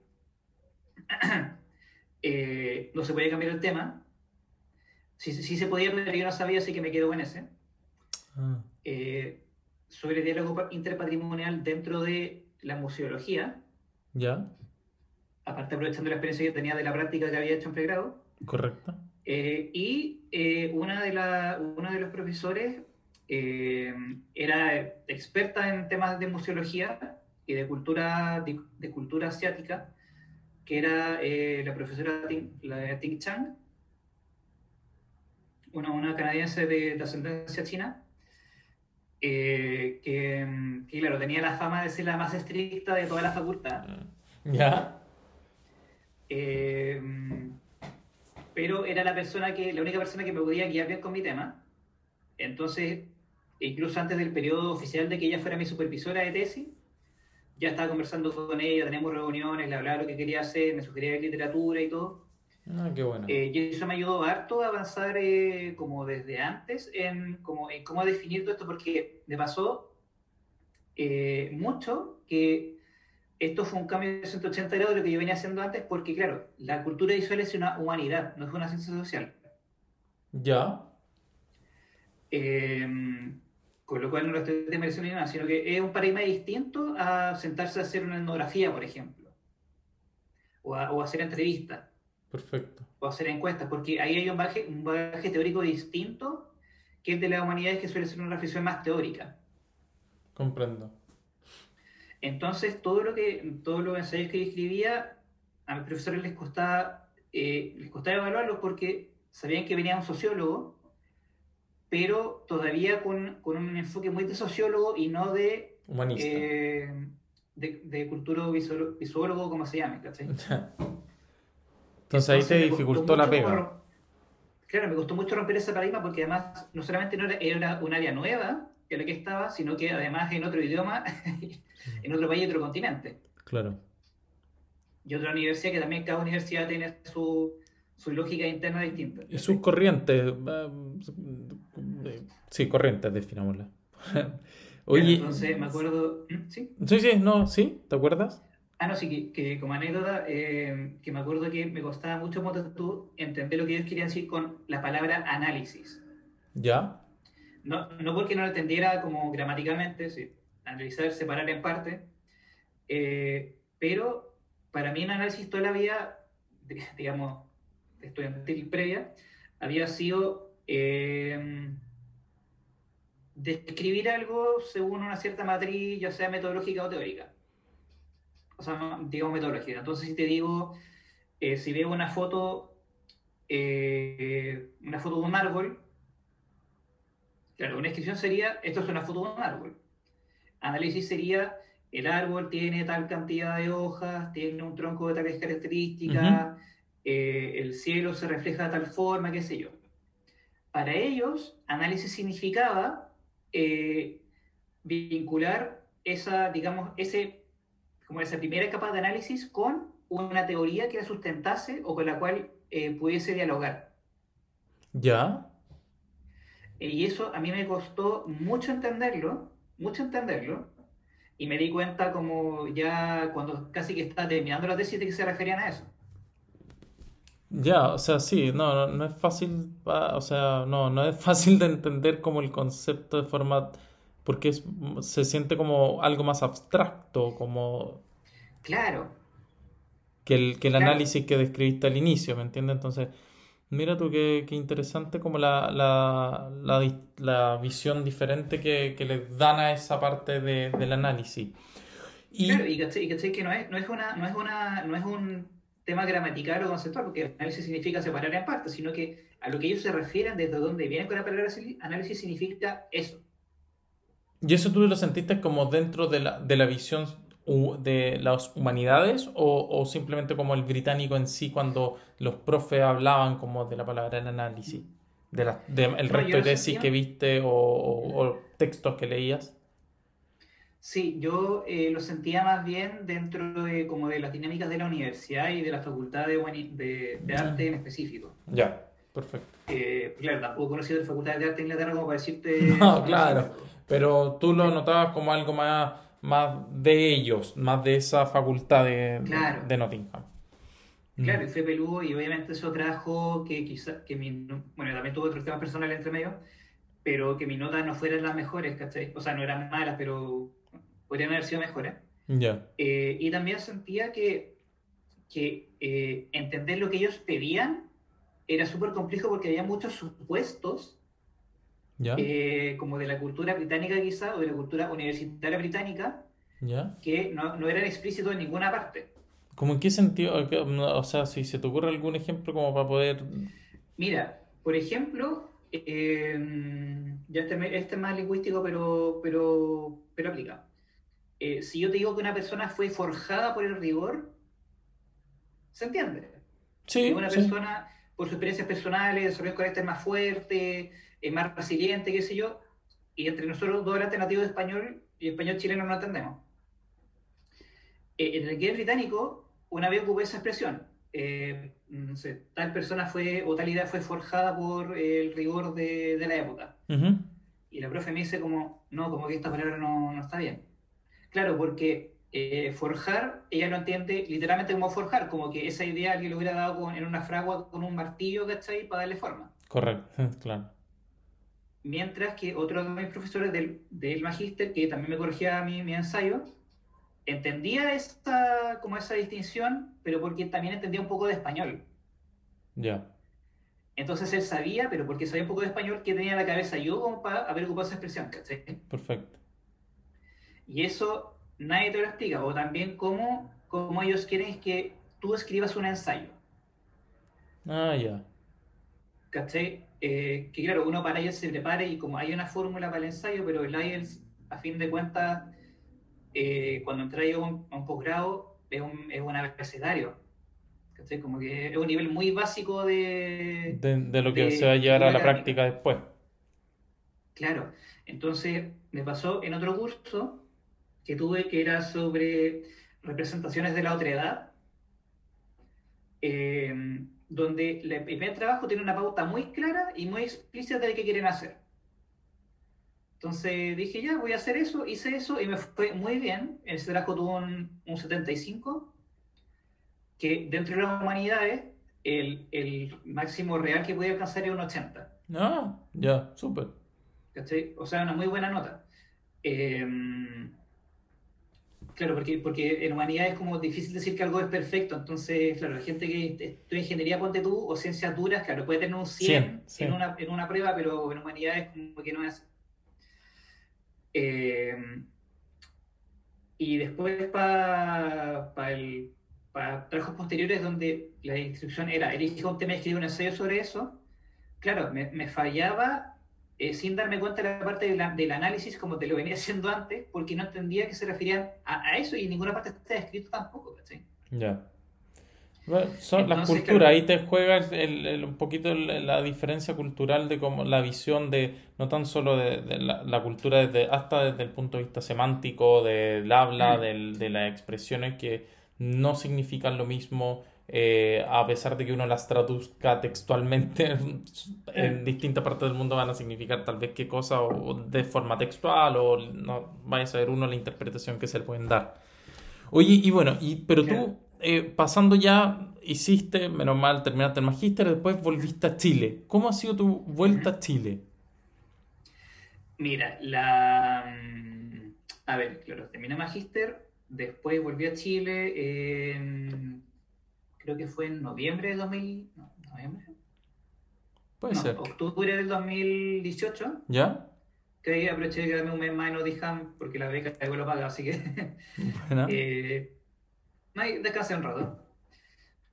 eh, no se podía cambiar el tema. Sí, sí se podía, pero yo no sabía, así que me quedo con ese. Ah, eh, sobre diálogo pa- interpatrimonial dentro de la museología, ¿Ya? Aparte aprovechando la experiencia que tenía de la práctica que había hecho en pregrado. ¿Correcto? Eh, y eh, una de la, uno de los profesores eh, era experta en temas de museología y de cultura, de, de cultura asiática, que era eh, la profesora Ting, la Ting Chang, una, una canadiense de, de ascendencia china, eh, que, que, claro, tenía la fama de ser la más estricta de toda la facultad. ¿Ya? Eh, pero era la persona que, la única persona que me podía guiar bien con mi tema. Entonces, incluso antes del periodo oficial de que ella fuera mi supervisora de tesis, ya estaba conversando con ella, tenemos reuniones, le hablaba lo que quería hacer, me sugería literatura y todo. Ah, qué bueno. Eh, y eso me ayudó harto a avanzar eh, como desde antes en, como, en cómo definir todo esto, porque me pasó eh, mucho que esto fue un cambio de 180 grados de lo que yo venía haciendo antes, porque claro, la cultura visual es una humanidad, no es una ciencia social. ¿Ya? Eh, con lo cual no lo estoy desmereciendo ni nada, sino que es un paradigma distinto a sentarse a hacer una etnografía, por ejemplo, o a, o hacer entrevistas. Perfecto. o hacer encuestas, porque ahí hay un bagaje, un bagaje teórico distinto que el de las humanidades, que suele ser una reflexión más teórica. Comprendo. Entonces, todo lo que, todos los ensayos que yo escribía, a mis profesores les costaba, eh, les costaba evaluarlos porque sabían que venía un sociólogo, pero todavía con, con un enfoque muy de sociólogo y no de, Humanista. eh, de, de cultura visuólogo, visuólogo, como se llame, ¿cachai? Entonces ahí te dificultó la pega. como- Claro, me costó mucho romper ese paradigma porque además no solamente no era, era un área nueva en la que estaba, sino que además en otro idioma, en otro país y otro continente. Claro. Y otra universidad que también cada universidad tiene su, su lógica interna distinta. Y sus corrientes. eh, Sí, corrientes, definámosla. Oye. Entonces me acuerdo... ¿Mm? ¿Sí? Sí, sí, no, sí, ¿te acuerdas? Ah, no, sí, que, que como anécdota, eh, que me acuerdo que me costaba mucho, tú, entender lo que ellos querían decir con la palabra análisis. ¿Ya? No, no porque no lo entendiera como gramaticalmente, sí, analizar, separar en parte, eh, pero para mí un análisis toda la vida, digamos, estudiantil previa, había sido eh, describir algo según una cierta matriz, ya sea metodológica o teórica. O sea, digamos metodológica. Entonces, si te digo, eh, si veo una foto, eh, una foto de un árbol, Claro, una descripción sería, esto es una foto de un árbol. Análisis sería, el árbol tiene tal cantidad de hojas, tiene un tronco de tales características, eh, el cielo se refleja de tal forma, qué sé yo. Para ellos, análisis significaba eh, vincular esa, digamos, ese, como esa primera capa de análisis con una teoría que la sustentase o con la cual eh, pudiese dialogar. ¿Ya? Eh, Y eso a mí me costó mucho entenderlo, mucho entenderlo, y me di cuenta como ya cuando casi que estaba terminando la tesis de que se referían a eso. Ya, o sea, sí, no, no, no es fácil, o sea, no, no es fácil de entender como el concepto de forma, porque es- se siente como algo más abstracto, como Claro, que el, que el Claro. análisis que describiste al inicio, ¿me entiendes? Entonces, mira tú qué, qué interesante como la, la, la, visión diferente que, que le dan a esa parte de- del análisis. Y, claro, y cachai, cachai que no es, no es una, no es una, no es un tema gramatical o conceptual, porque análisis significa separar en partes, sino que a lo que ellos se refieren, desde donde vienen con la palabra análisis, significa eso. ¿y eso tú lo sentiste como dentro de la, de la visión de las humanidades o, o simplemente como el británico en sí cuando los profes hablaban como de la palabra el análisis? De la, de No, resto de tesis que viste o, o- o textos que leías. Sí, yo eh, lo sentía más bien dentro de, como de las dinámicas de la universidad y de la facultad de, de, de arte en específico. Ya, perfecto. Eh, claro, tampoco conocido de facultad de arte en Inglaterra como para decirte... No, claro. Pero tú lo notabas como algo más, más de ellos, más de esa facultad de, Claro. de Nottingham. Mm. Claro, y fue peludo y obviamente eso trajo que quizás, que mi, bueno, también tuve otros temas personales entre medio, pero que mis notas no fueran las mejores, ¿cachai? O sea, no eran malas, pero podrían haber sido mejores. Ya. Eh, y también sentía que, que eh, entender lo que ellos pedían era súper complejo porque había muchos supuestos, Eh, como de la cultura británica quizá, o de la cultura universitaria británica, que no, no eran explícitos en ninguna parte. ¿Cómo en qué sentido? ¿Qué- O sea, si se te ocurre algún ejemplo como para poder... Mira, por ejemplo, eh, ya este, este es más lingüístico, pero, pero, pero aplica. Eh, si yo te digo que una persona fue forjada por el rigor, ¿se entiende? Sí, Que una sí. persona, por sus experiencias personales, desarrolló un carácter más fuerte, eh, más resiliente, qué sé yo, y entre nosotros dos alternativos de español y español chileno no entendemos. Eh, en el inglés británico, una vez ocupé esa expresión. eh, no sé, tal persona fue, o tal idea fue forjada por el rigor de, de la época. Ujú. Y la profe me dice como, no, como que esta palabra no, no está bien. Claro, porque eh, forjar, ella lo entiende literalmente como forjar, como que esa idea alguien le hubiera dado con- en una fragua con un martillo, ¿cachai? Para darle forma. Correcto, claro. Mientras que otro de mis profesores del, del magíster, que también me corregía mi, mi ensayo, entendía esta, como esa distinción, pero porque también entendía un poco de español. Ya. Entonces él sabía, pero porque sabía un poco de español, que tenía en la cabeza yo como para haber ocupado esa expresión, ¿cachai? Perfecto. Y eso nadie te lo explica. O también cómo, cómo ellos quieren que tú escribas un ensayo. Ah, ya. ¿Cachai? Eh, que claro, uno para ellos se prepare y como hay una fórmula para el ensayo, pero el IELTS, a fin de cuentas, eh, cuando entras a un, a un posgrado, es un, es un abecedario. ¿Cachai? Como que es un nivel muy básico de... De, de lo que de se va a llevar a la académica. práctica después. Claro, entonces me pasó en otro curso que tuve que era sobre representaciones de la otredad, eh, donde el primer trabajo tiene una pauta muy clara y muy explícita de qué quieren hacer. Entonces dije, ya, voy a hacer eso, hice eso y me fue muy bien. En ese trabajo tuvo un, un 75, que dentro de las humanidades el, el máximo real que podía alcanzar era un 80. Ah, ya, súper. ¿cachai? O sea, una muy buena nota. Eh, claro, porque, porque en humanidad es como difícil decir que algo es perfecto, entonces, claro, la gente que estudia ingeniería, ponte tú, o ciencias duras, claro, puede tener un 100, 100, sí. en, una, en una prueba, pero en humanidad es como que no es así. Eh, y después para el para trabajos posteriores donde la instrucción era elige un tema y escribe un ensayo sobre eso, claro, me, me fallaba eh, sin darme cuenta de la parte de la- del análisis como te lo venía haciendo antes, porque no entendía que se referían a, a eso y en ninguna parte está escrito tampoco, ¿cachai? Ya. Bueno, son las culturas, claro. ahí te juegas el- el- un poquito el- la diferencia cultural de cómo la visión de, no tan solo de, de la, la cultura desde, hasta desde el punto de vista semántico, del habla, Mm. del- de las expresiones que no significan lo mismo, eh, a pesar de que uno las traduzca textualmente en Mm. distintas partes del mundo van a significar tal vez qué cosa o, de forma textual o no vaya a saber uno la interpretación que se le pueden dar. Oye, y bueno, y, pero tú, eh, pasando ya, hiciste, menos mal, terminaste el magíster, después volviste a Chile. ¿Cómo ha sido tu vuelta a Chile? Mira, la... mm, A ver, claro, terminé magíster, después volví a Chile, creo que fue en noviembre de 2000... No, ¿noviembre? Puede No, ser. octubre del 2018, ¿Ya? que aproveché de quedarme un mes más en Odiham porque la beca algo lo paga, así que Buena. eh, descansé un rato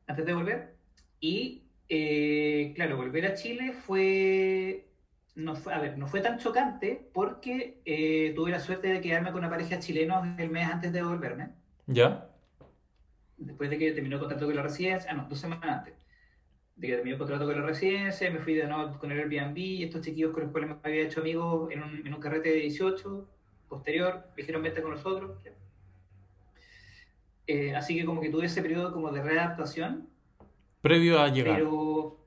antes de volver. Y eh, claro, volver a Chile fue, no fue, a ver, no fue tan chocante porque eh, tuve la suerte de quedarme con una pareja de chilenos el mes antes de volverme, ¿Ya? Después de que terminó el contrato con la residencia, ah, no, dos semanas antes. De que terminó el contrato con la residencia, me fui de nuevo con el Airbnb, y estos chiquillos con los cuales me había hecho amigos en un, en un carrete de 18, posterior, me dijeron vente con nosotros. Eh, así que como que tuve ese periodo como de readaptación, Previo a llegar. pero,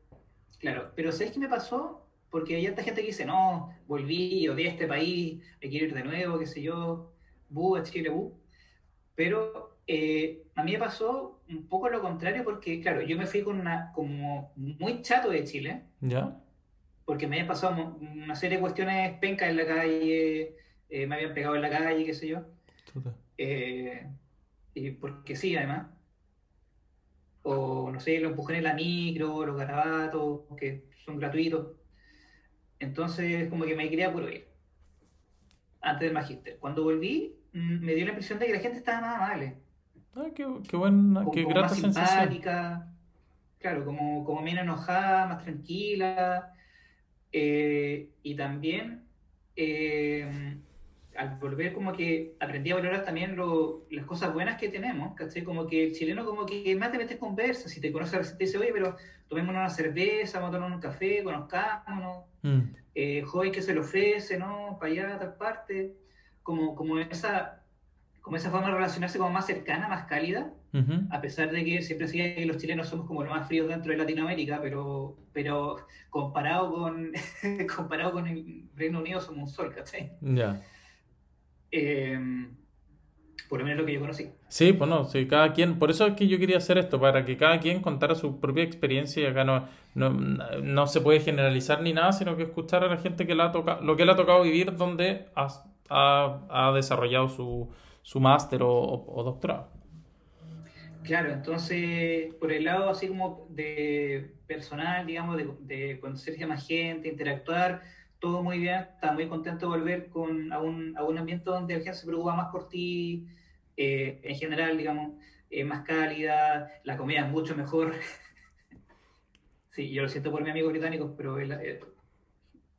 claro, pero ¿sabes qué me pasó? Porque hay tanta gente que dice, no, volví, odié este país, me quiero ir de nuevo, qué sé yo, bu, a Chile, bu. Pero eh, a mí me pasó un poco lo contrario porque, claro, yo me fui con una, como muy chato de Chile, ¿Ya? porque me habían pasado una serie de cuestiones pencas en la calle, eh, me habían pegado en la calle, qué sé yo. Eh, y porque sí, además. O no sé, lo empujé en la micro, los garabatos, que son gratuitos. Entonces, como que me quería puro ir. Antes del magíster. Cuando volví, mm, me dio la impresión de que la gente estaba más amable. Ah, qué, qué buena, qué grata más simpática. Claro, como, como menos enojada, más tranquila. Eh, y también, eh, al volver, como que aprendí a valorar también lo, las cosas buenas que tenemos, ¿cachai? Como que el chileno, como que más te metes conversa, si te conoces, te dice, oye, pero tomémonos una cerveza, vamos a tomar un café, conozcámonos, mm. eh, joven que se le ofrece, ¿no? Para allá, a tal parte. Como, como esa como esa forma de relacionarse como más cercana, más cálida, a pesar de que siempre decía que los chilenos somos como los más fríos dentro de Latinoamérica, pero, pero comparado, con, comparado con el Reino Unido somos un sol, ¿cachai? Ya. Em, por lo menos lo que yo conocí. Sí, pues no, sí, cada quien, por eso es que yo quería hacer esto, para que cada quien contara su propia experiencia y acá no, no, se puede generalizar ni nada, sino que escuchar a la gente que la ha tocado, lo que le ha tocado vivir donde ha desarrollado su, su máster o, doctorado. Claro, entonces, por el lado así como de personal, digamos, de, de conocer más gente, interactuar, todo muy bien, estaba muy contento de volver con, a, un, a un ambiente donde la gente se preocupa más por ti, eh, en general, digamos, eh, más cálida, la comida es mucho mejor. sí, yo lo siento por mi amigo británico, pero la, eh,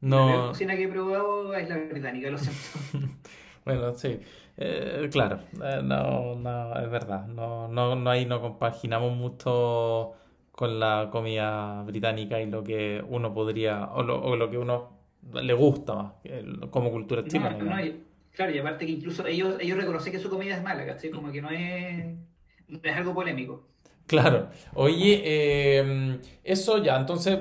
la cocina que he probado es la británica, lo siento. bueno, sí. Eh, claro, eh, no, no, es verdad. No, no, no, ahí no compaginamos mucho con la comida británica y lo que uno podría, o lo, o lo que uno le gusta más, como cultura. No, claro, y aparte que incluso ellos, ellos reconocen que su comida es mala, ¿cachai? Como que no es, no es algo polémico. Claro. Oye, em, eso ya, entonces,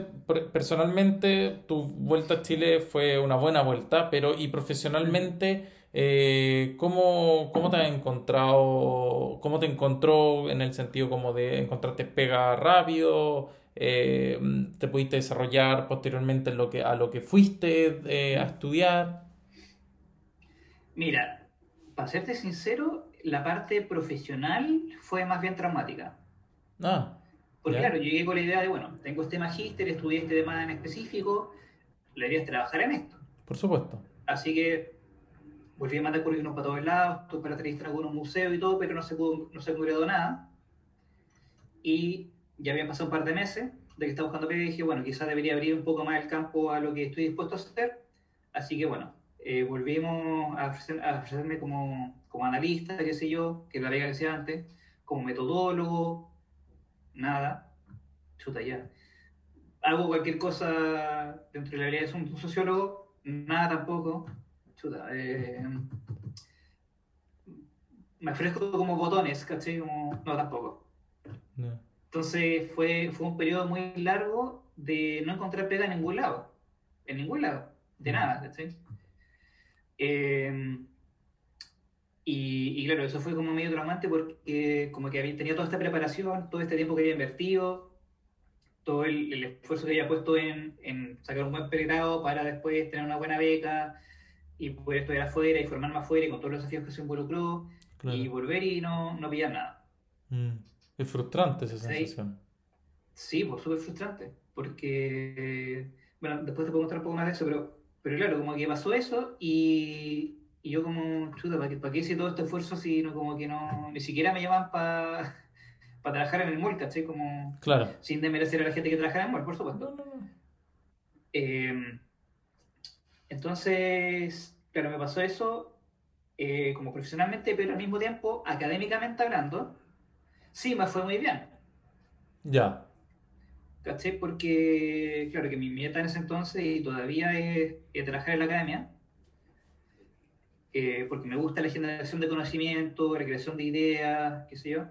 personalmente, tu vuelta a Chile fue una buena vuelta, pero ¿y profesionalmente? Eh, ¿cómo, ¿cómo, te has encontrado? ¿Cómo te encontró en el sentido como de encontrarte pega rápido? Eh, ¿Te pudiste desarrollar posteriormente en lo que, a lo que fuiste eh, a estudiar? Mira, para serte sincero, la parte profesional fue más bien traumática. Ah. Porque claro, yo llegué con la idea de, bueno, tengo este magíster, estudié este tema en específico, idea es trabajar en esto. Por supuesto. Así que volví a mandar currículum para todos lados, tuve para entrevistar a algunos museos y todo, pero no se, pudo, no se nada. Y ya habían pasado un par de meses de que estaba buscando pega y dije, bueno, quizás debería abrir un poco más el campo a lo que estoy dispuesto a hacer. Así que bueno, eh, volvimos a, ofrecerme como, como, analista, qué sé yo, que la pega que antes, como metodólogo, nada, chuta ya. Hago cualquier cosa dentro de la realidad de un sociólogo, nada tampoco. Eh, me ofrezco como botones, ¿cachai? Como, no, tampoco. Entonces fue, fue un periodo muy largo de no encontrar pega en ningún lado. En ningún lado. De mm. nada, ¿cachai? Em, y, claro, eso fue como medio traumante porque como que había, tenía toda esta preparación, todo este tiempo que había invertido, todo el, esfuerzo que había puesto en, en, sacar un buen pregrado para después tener una buena beca, y poder estudiar afuera y formarme afuera y con todos los desafíos que se involucró y volver y no, no pillar nada. Mm. Es frustrante esa sensación. Sí, pues súper frustrante, porque, bueno, después te puedo contar un poco más de eso, pero, pero claro, como que pasó eso y, y yo como, chuta, ¿para qué, ¿para qué hice todo este esfuerzo si no, como que no, ni siquiera me llaman para para trabajar en el mall, ¿cachai? Como, claro. sin demerecer a la gente que trabaja en el mall, por supuesto. No, no, no. Eh, entonces, claro, me pasó eso eh, como profesionalmente, pero al mismo tiempo, académicamente hablando, sí me fue muy bien. Ya. ¿Caché? Porque, claro, que mi meta en ese entonces y todavía es, trabajar en la academia, eh, porque me gusta la generación de conocimiento, la creación de ideas, qué sé yo.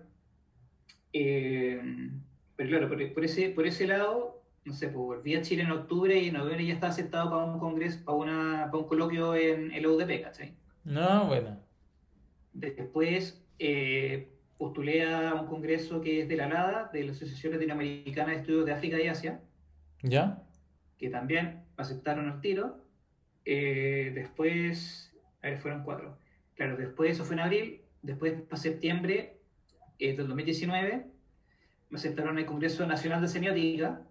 Eh, pero claro, por, ese, por ese lado, no sé, pues volví a Chile en octubre y en noviembre ya estaba aceptado para un congreso, para, una, para un coloquio en el UDP, ¿cachai? No, bueno. Después eh, postulé a un congreso que es de la LADA, de la Asociación Latinoamericana de Estudios de África y Asia. ¿Ya? Que también me aceptaron al tiro. Eh, después, a ver, fueron cuatro. Claro, después eso fue en abril. Después, para septiembre eh, del 2019, me aceptaron el Congreso Nacional de Semiótica.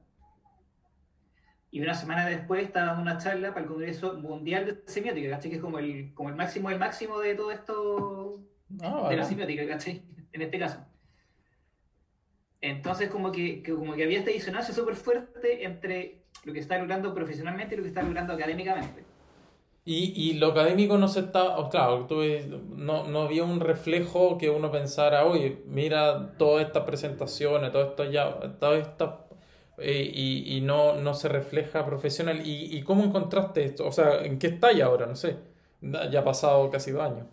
Y una semana después estaba dando una charla para el Congreso Mundial de Semiótica, ¿cachai? Que es como el, como el máximo, el máximo de todo esto Ah, de la semiótica, ¿cachai? En este caso. Entonces, como que, que- como que había este disonancia súper fuerte entre lo que está logrando profesionalmente y lo que está logrando académicamente. Y, y lo académico no se está, o claro, tú no, no había un reflejo que uno pensara, oye, mira todas estas presentaciones, ya, todo esto, eh, y, y no, no se refleja profesional. ¿Y, y cómo encontraste esto? O sea, ¿en qué está ya ahora? No sé. Ya ha pasado casi dos años.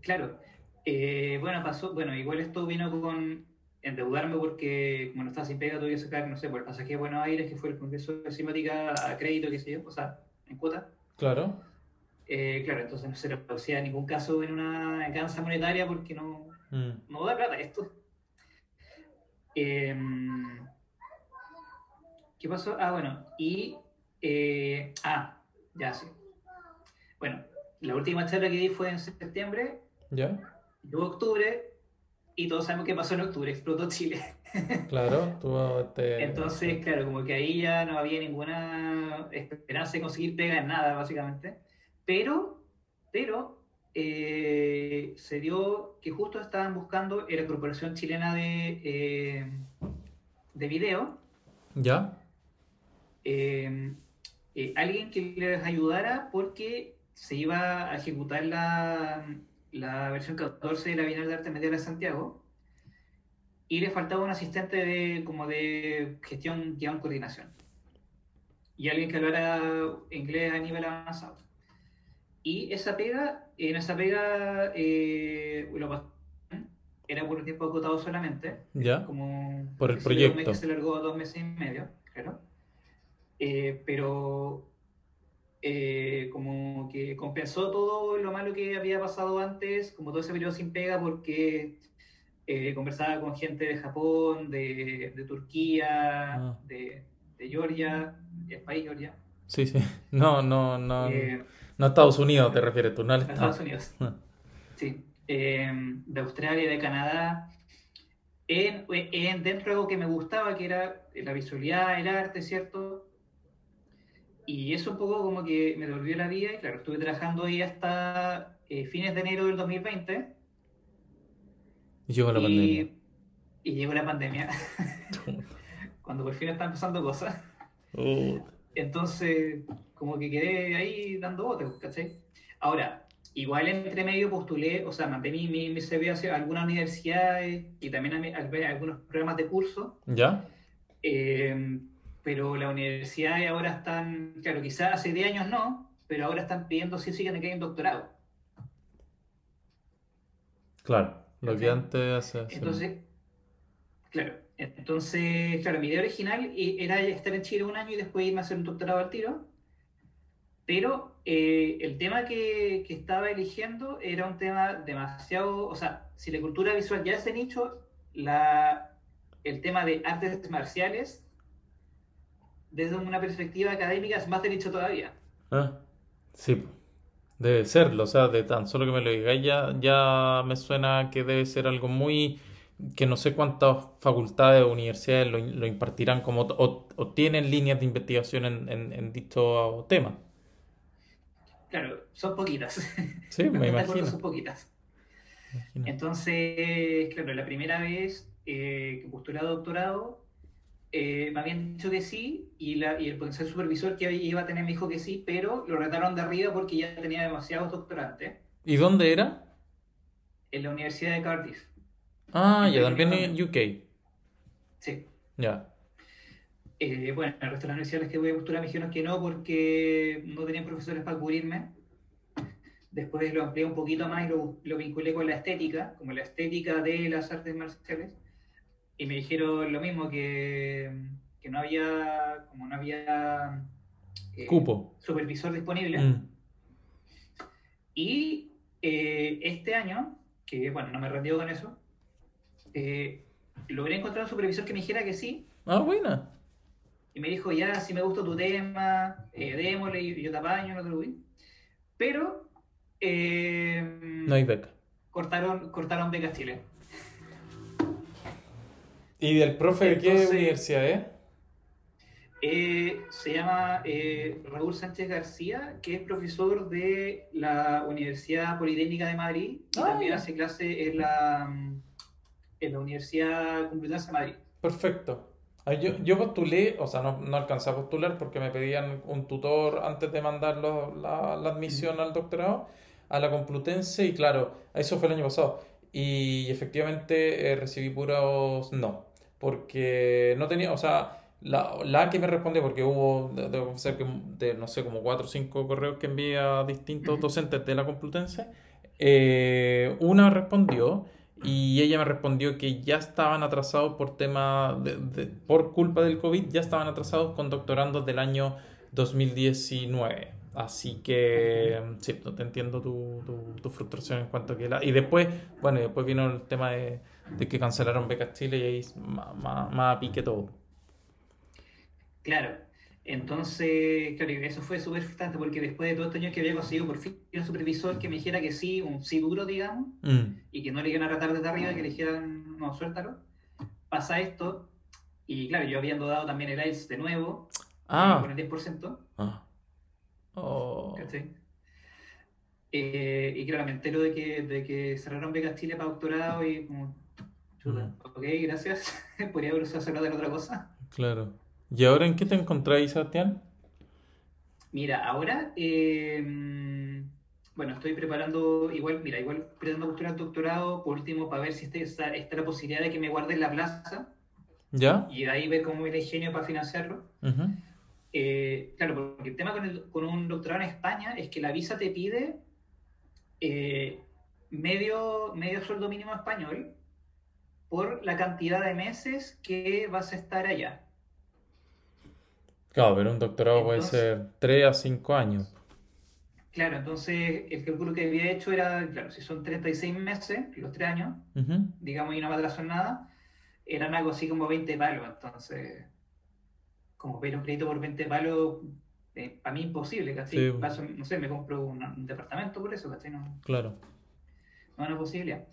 Claro. Eh, bueno, pasó, bueno, igual esto vino con endeudarme porque como no estaba sin pega tuve que sacar, no sé, por el pasaje de Buenos Aires, que fue el Congreso de Semiótica a crédito, qué sé yo, o sea, en cuota. Claro. Eh, claro, entonces no se reproducía en ningún caso en una alcanza monetaria porque no, Mm. no da plata esto. Em, ¿qué pasó? Ah, bueno, y. eh, ah, ya sí. Bueno, la última charla que di fue en septiembre, ¿Ya? llegó octubre, y todos sabemos qué pasó en octubre, explotó Chile. Claro, tú este, Entonces, claro, como que ahí ya no había ninguna esperanza de conseguir pega en nada, básicamente. Pero, pero, eh, se dio que justo estaban buscando en la Corporación Chilena de, eh, de Video ¿Ya? Eh, eh, alguien que les ayudara porque se iba a ejecutar la, la versión 14 de la Bienal de Arte Media de Santiago y le faltaba un asistente de, como de gestión, guion, coordinación. Y alguien que hablara inglés a nivel avanzado. Y esa pega, en esa pega, eh, lo era por un tiempo acotado solamente, ¿Ya? como Por el un mes proyecto. que se largó a dos meses y medio, claro. Eh, pero eh, como que compensó todo lo malo que había pasado antes, como todo ese periodo sin pega, porque eh, conversaba con gente de Japón, de, de Turquía, Ah. de, de Georgia, el país Georgia, Sí, sí. No, no, no. eh, No Estados Unidos te refieres tú, no al de Estados Estado. Unidos. Ah. Sí, eh, de Australia, de Canadá, en, en- dentro de algo que me gustaba, que era la visualidad, el arte, ¿cierto? Y eso un poco como que me devolvió la vida y claro, estuve trabajando ahí hasta eh, fines de enero del 2020 Y llegó la y, pandemia. y llegó la pandemia, cuando por fin están pasando cosas. Entonces, como que quedé ahí dando botes, ¿cachai? Ahora, igual entre medio postulé, o sea, mandé mi, mi, CV hacia algunas universidades y también a, a ver algunos programas de curso, ¿Ya? eh, pero las universidades ahora están, claro, quizás hace 10 años no, pero ahora están pidiendo sí o sí que hay un doctorado. Claro. Lo que antes hace. Entonces, claro, entonces, claro, mi idea original era estar en Chile un año y después irme a hacer un doctorado al tiro. Pero eh, el tema que, que estaba eligiendo era un tema demasiado, o sea, si la cultura visual ya es de nicho, la, el tema de artes marciales, desde una perspectiva académica, es más de nicho todavía. Ah, sí, debe serlo, o sea, de tan solo que me lo digáis ya, ya me suena que debe ser algo muy, que no sé cuántas facultades o universidades lo, lo impartirán como, o, o tienen líneas de investigación en, en, en dicho tema. Claro, son poquitas. Sí, me imagino. Son poquitas. imagino. Entonces, claro, la primera vez eh, que postulé a doctorado, eh, me habían dicho que sí, y, la, y el potencial supervisor que iba a tener me dijo que sí, pero lo retaron de arriba porque ya tenía demasiados doctorantes ¿Y dónde era? en la Universidad de Cardiff. Ah, ya, también en. UK. Sí. Ya. Eh, bueno, el resto de las universidades que voy a postular me dijeron que no porque no tenían profesores para cubrirme. Después lo amplié un poquito más y lo, lo vinculé con la estética, como la estética de las artes marciales. Y me dijeron lo mismo, que, que no había, como no había eh, Cupo. supervisor disponible. Mm. Y eh, este año, que bueno, no me rendió con eso, eh, logré encontrar un supervisor que me dijera que sí, Ah, buena. y me dijo, ya, si me gusta tu tema, démosle, y yo te apaño, no te lo voy. Pero... No hay beca. Cortaron, cortaron becas Chile. ¿Y del profe de qué universidad es? Eh, se llama eh, Raúl Sánchez García, que es profesor de la Universidad Politécnica de Madrid y Ah, también hace clase en la, en la Universidad Complutense de Madrid. Perfecto. Ah, Yo, yo postulé, o sea, no, no alcancé a postular porque me pedían un tutor antes de mandar la admisión al doctorado a la Complutense y claro, eso fue el año pasado. Y efectivamente eh, recibí puros no, porque no tenía, o sea, la, la que me respondió, porque hubo, de- debo confesar que de, no sé, como cuatro o cinco correos que envié a distintos docentes de la Complutense, eh, una respondió y ella me respondió que ya estaban atrasados por tema de, de- por culpa del COVID, ya estaban atrasados con doctorandos del año 2019. Así que sí, no te entiendo tu, tu, tu frustración en cuanto a que la... Y después, bueno, y después vino el tema de, de que cancelaron Becas Chile y ahí más, más, más a pique todo. Claro. Entonces, claro, eso fue súper frustrante porque después de todos estos años que había conseguido por fin un supervisor que me dijera que sí, un sí duro, digamos, Mm, y que no le iban a tratar desde arriba, que le dijeran, no, suéltalo, pasa esto, y claro, yo habiendo dado también el IELTS de nuevo, Ah. con el 10%, ah. Oh. Eh, y claro, me entero de que, de que cerraron becas Chile para doctorado y como, chuta, Mm. ok, gracias, podría haber usado en otra cosa. Claro. ¿Y ahora en qué te encontráis, Sebastián? Mira, ahora, eh, bueno, estoy preparando, igual, mira, igual pretendo postular doctorado, por último, para ver si este- está, está la posibilidad de que me guarden la plaza ¿Ya? y de ahí ver cómo viene el ingenio para financiarlo. Eh, claro, porque el tema con, el- con un doctorado en España es que la visa te pide eh, medio, medio sueldo mínimo español por la cantidad de meses que vas a estar allá. Claro, pero un doctorado puede Entonces- ser 3 a 5 años. Claro, entonces el cálculo que había hecho era, claro, si son 36 meses, los 3 años, Ujú. digamos, y no me atrasó nada, eran algo así como 20 palos. Entonces, como pedir un crédito por 20 palos, para mí imposible, ¿cachai? Sí. Paso, no sé, me compro un, un departamento por eso, ¿cachai? No, Claro. no es una posibilidad.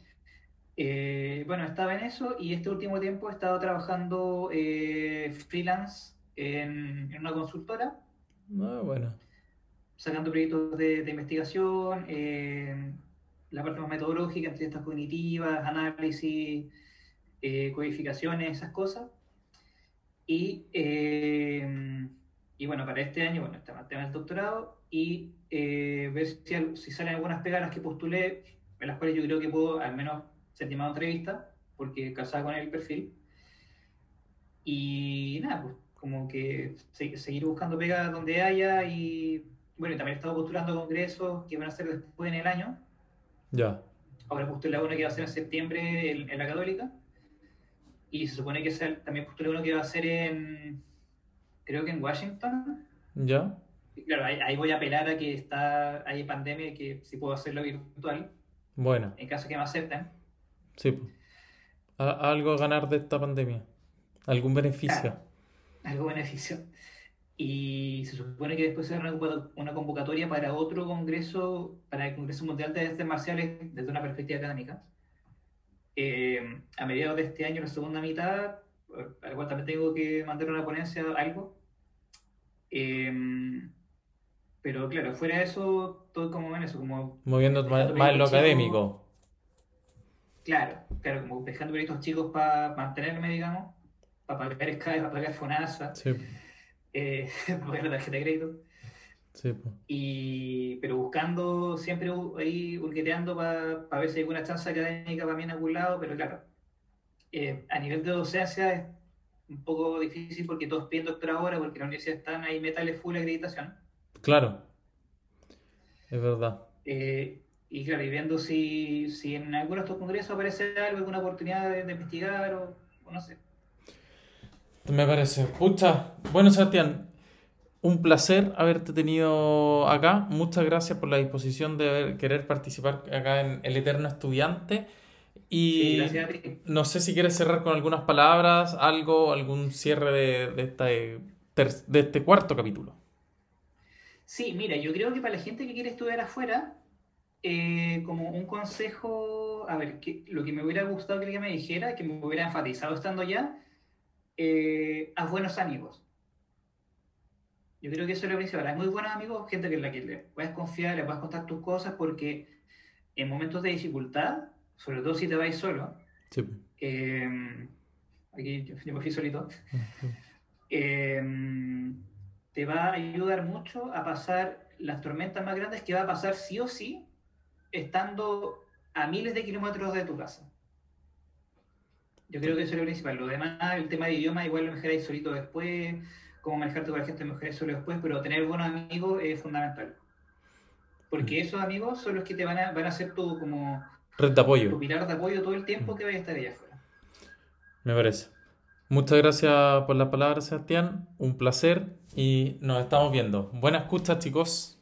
Eh, bueno, estaba en eso y este último tiempo he estado trabajando eh, freelance en, en una consultora, Ah, bueno. sacando proyectos de, de investigación, eh, la parte más metodológica, entrevistas cognitivas, análisis, eh, codificaciones, esas cosas. Y, eh, y bueno, para este año, bueno, está el tema del doctorado y eh, ver si, si salen algunas pegas las que postulé, en las cuales yo creo que puedo al menos ser llamado a entrevista, porque casaba con el perfil. Y nada, pues como que se- seguir buscando pegas donde haya y bueno, también he estado postulando congresos que van a ser después en el año. Ya. Ahora postulé uno que va a ser en septiembre en, en la Católica. Y se supone que sea- también postulé uno que va a ser en, creo que en Washington. Ya. Y claro, ahí, ahí voy a apelar a que está, hay pandemia y que si puedo hacerlo virtual, Bueno. en caso que me acepten. Sí. A- algo a ganar de esta pandemia. ¿Algún beneficio? Claro. Algo beneficio. Y se supone que después se hará una convoca- una convocatoria para otro congreso, para el Congreso Mundial de Artes Marciales desde una perspectiva académica. Eh, a mediados de este año, la segunda mitad, al cual también tengo que mandar una ponencia, algo. Eh, pero claro, fuera de eso, todo como en eso, como Moviendo más, en lo académico. Claro, claro, como pescando proyectos chicos para mantenerme, digamos, para pagar Skype, para pagar FONASA, Sí. eh, para pagar la tarjeta de crédito, Sí. y, pero buscando, siempre ahí hurgueteando para ver si hay alguna chance académica para mí en algún lado, pero claro, eh, a nivel de docencia es un poco difícil porque todos piden doctorado ahora, porque la universidad están ahí metales full acreditación. Claro. Es verdad. Eh, y claro, y viendo si, si en alguno de estos congresos aparece algo, alguna oportunidad de, de investigar o, o no sé. Me parece. Pucha. Bueno, Sebastián, un placer haberte tenido acá. Muchas gracias por la disposición de querer participar acá en El Eterno Estudiante. Y Sí, no sé si quieres cerrar con algunas palabras, algo, algún cierre de, de este de este cuarto capítulo. Sí, mira, yo creo que para la gente que quiere estudiar afuera, eh, como un consejo, a ver, que, lo que me hubiera gustado que me dijera, que me hubiera enfatizado estando allá, eh, haz buenos amigos. Yo creo que eso es lo principal. Hay muy buenos amigos, gente que la que le puedes confiar, le puedes contar tus cosas, porque en momentos de dificultad, sobre todo si te vais solo, eh, aquí yo me fui solito, eh, te va a ayudar mucho a pasar las tormentas más grandes que va a pasar sí o sí estando a miles de kilómetros de tu casa. Yo creo que eso es lo principal. Lo demás, el tema de idioma, igual lo mejoráis solito después, cómo manejarte con la gente mejoráis solo después, pero tener buenos amigos es fundamental. Porque mm. esos amigos son los que te van a, van a ser tu como red de apoyo. Tu pilar de apoyo todo el tiempo mm. que vayas a estar allá afuera. Me parece. Muchas gracias por las palabras, Sebastián. Un placer y nos estamos viendo. Buenas escuchas, chicos.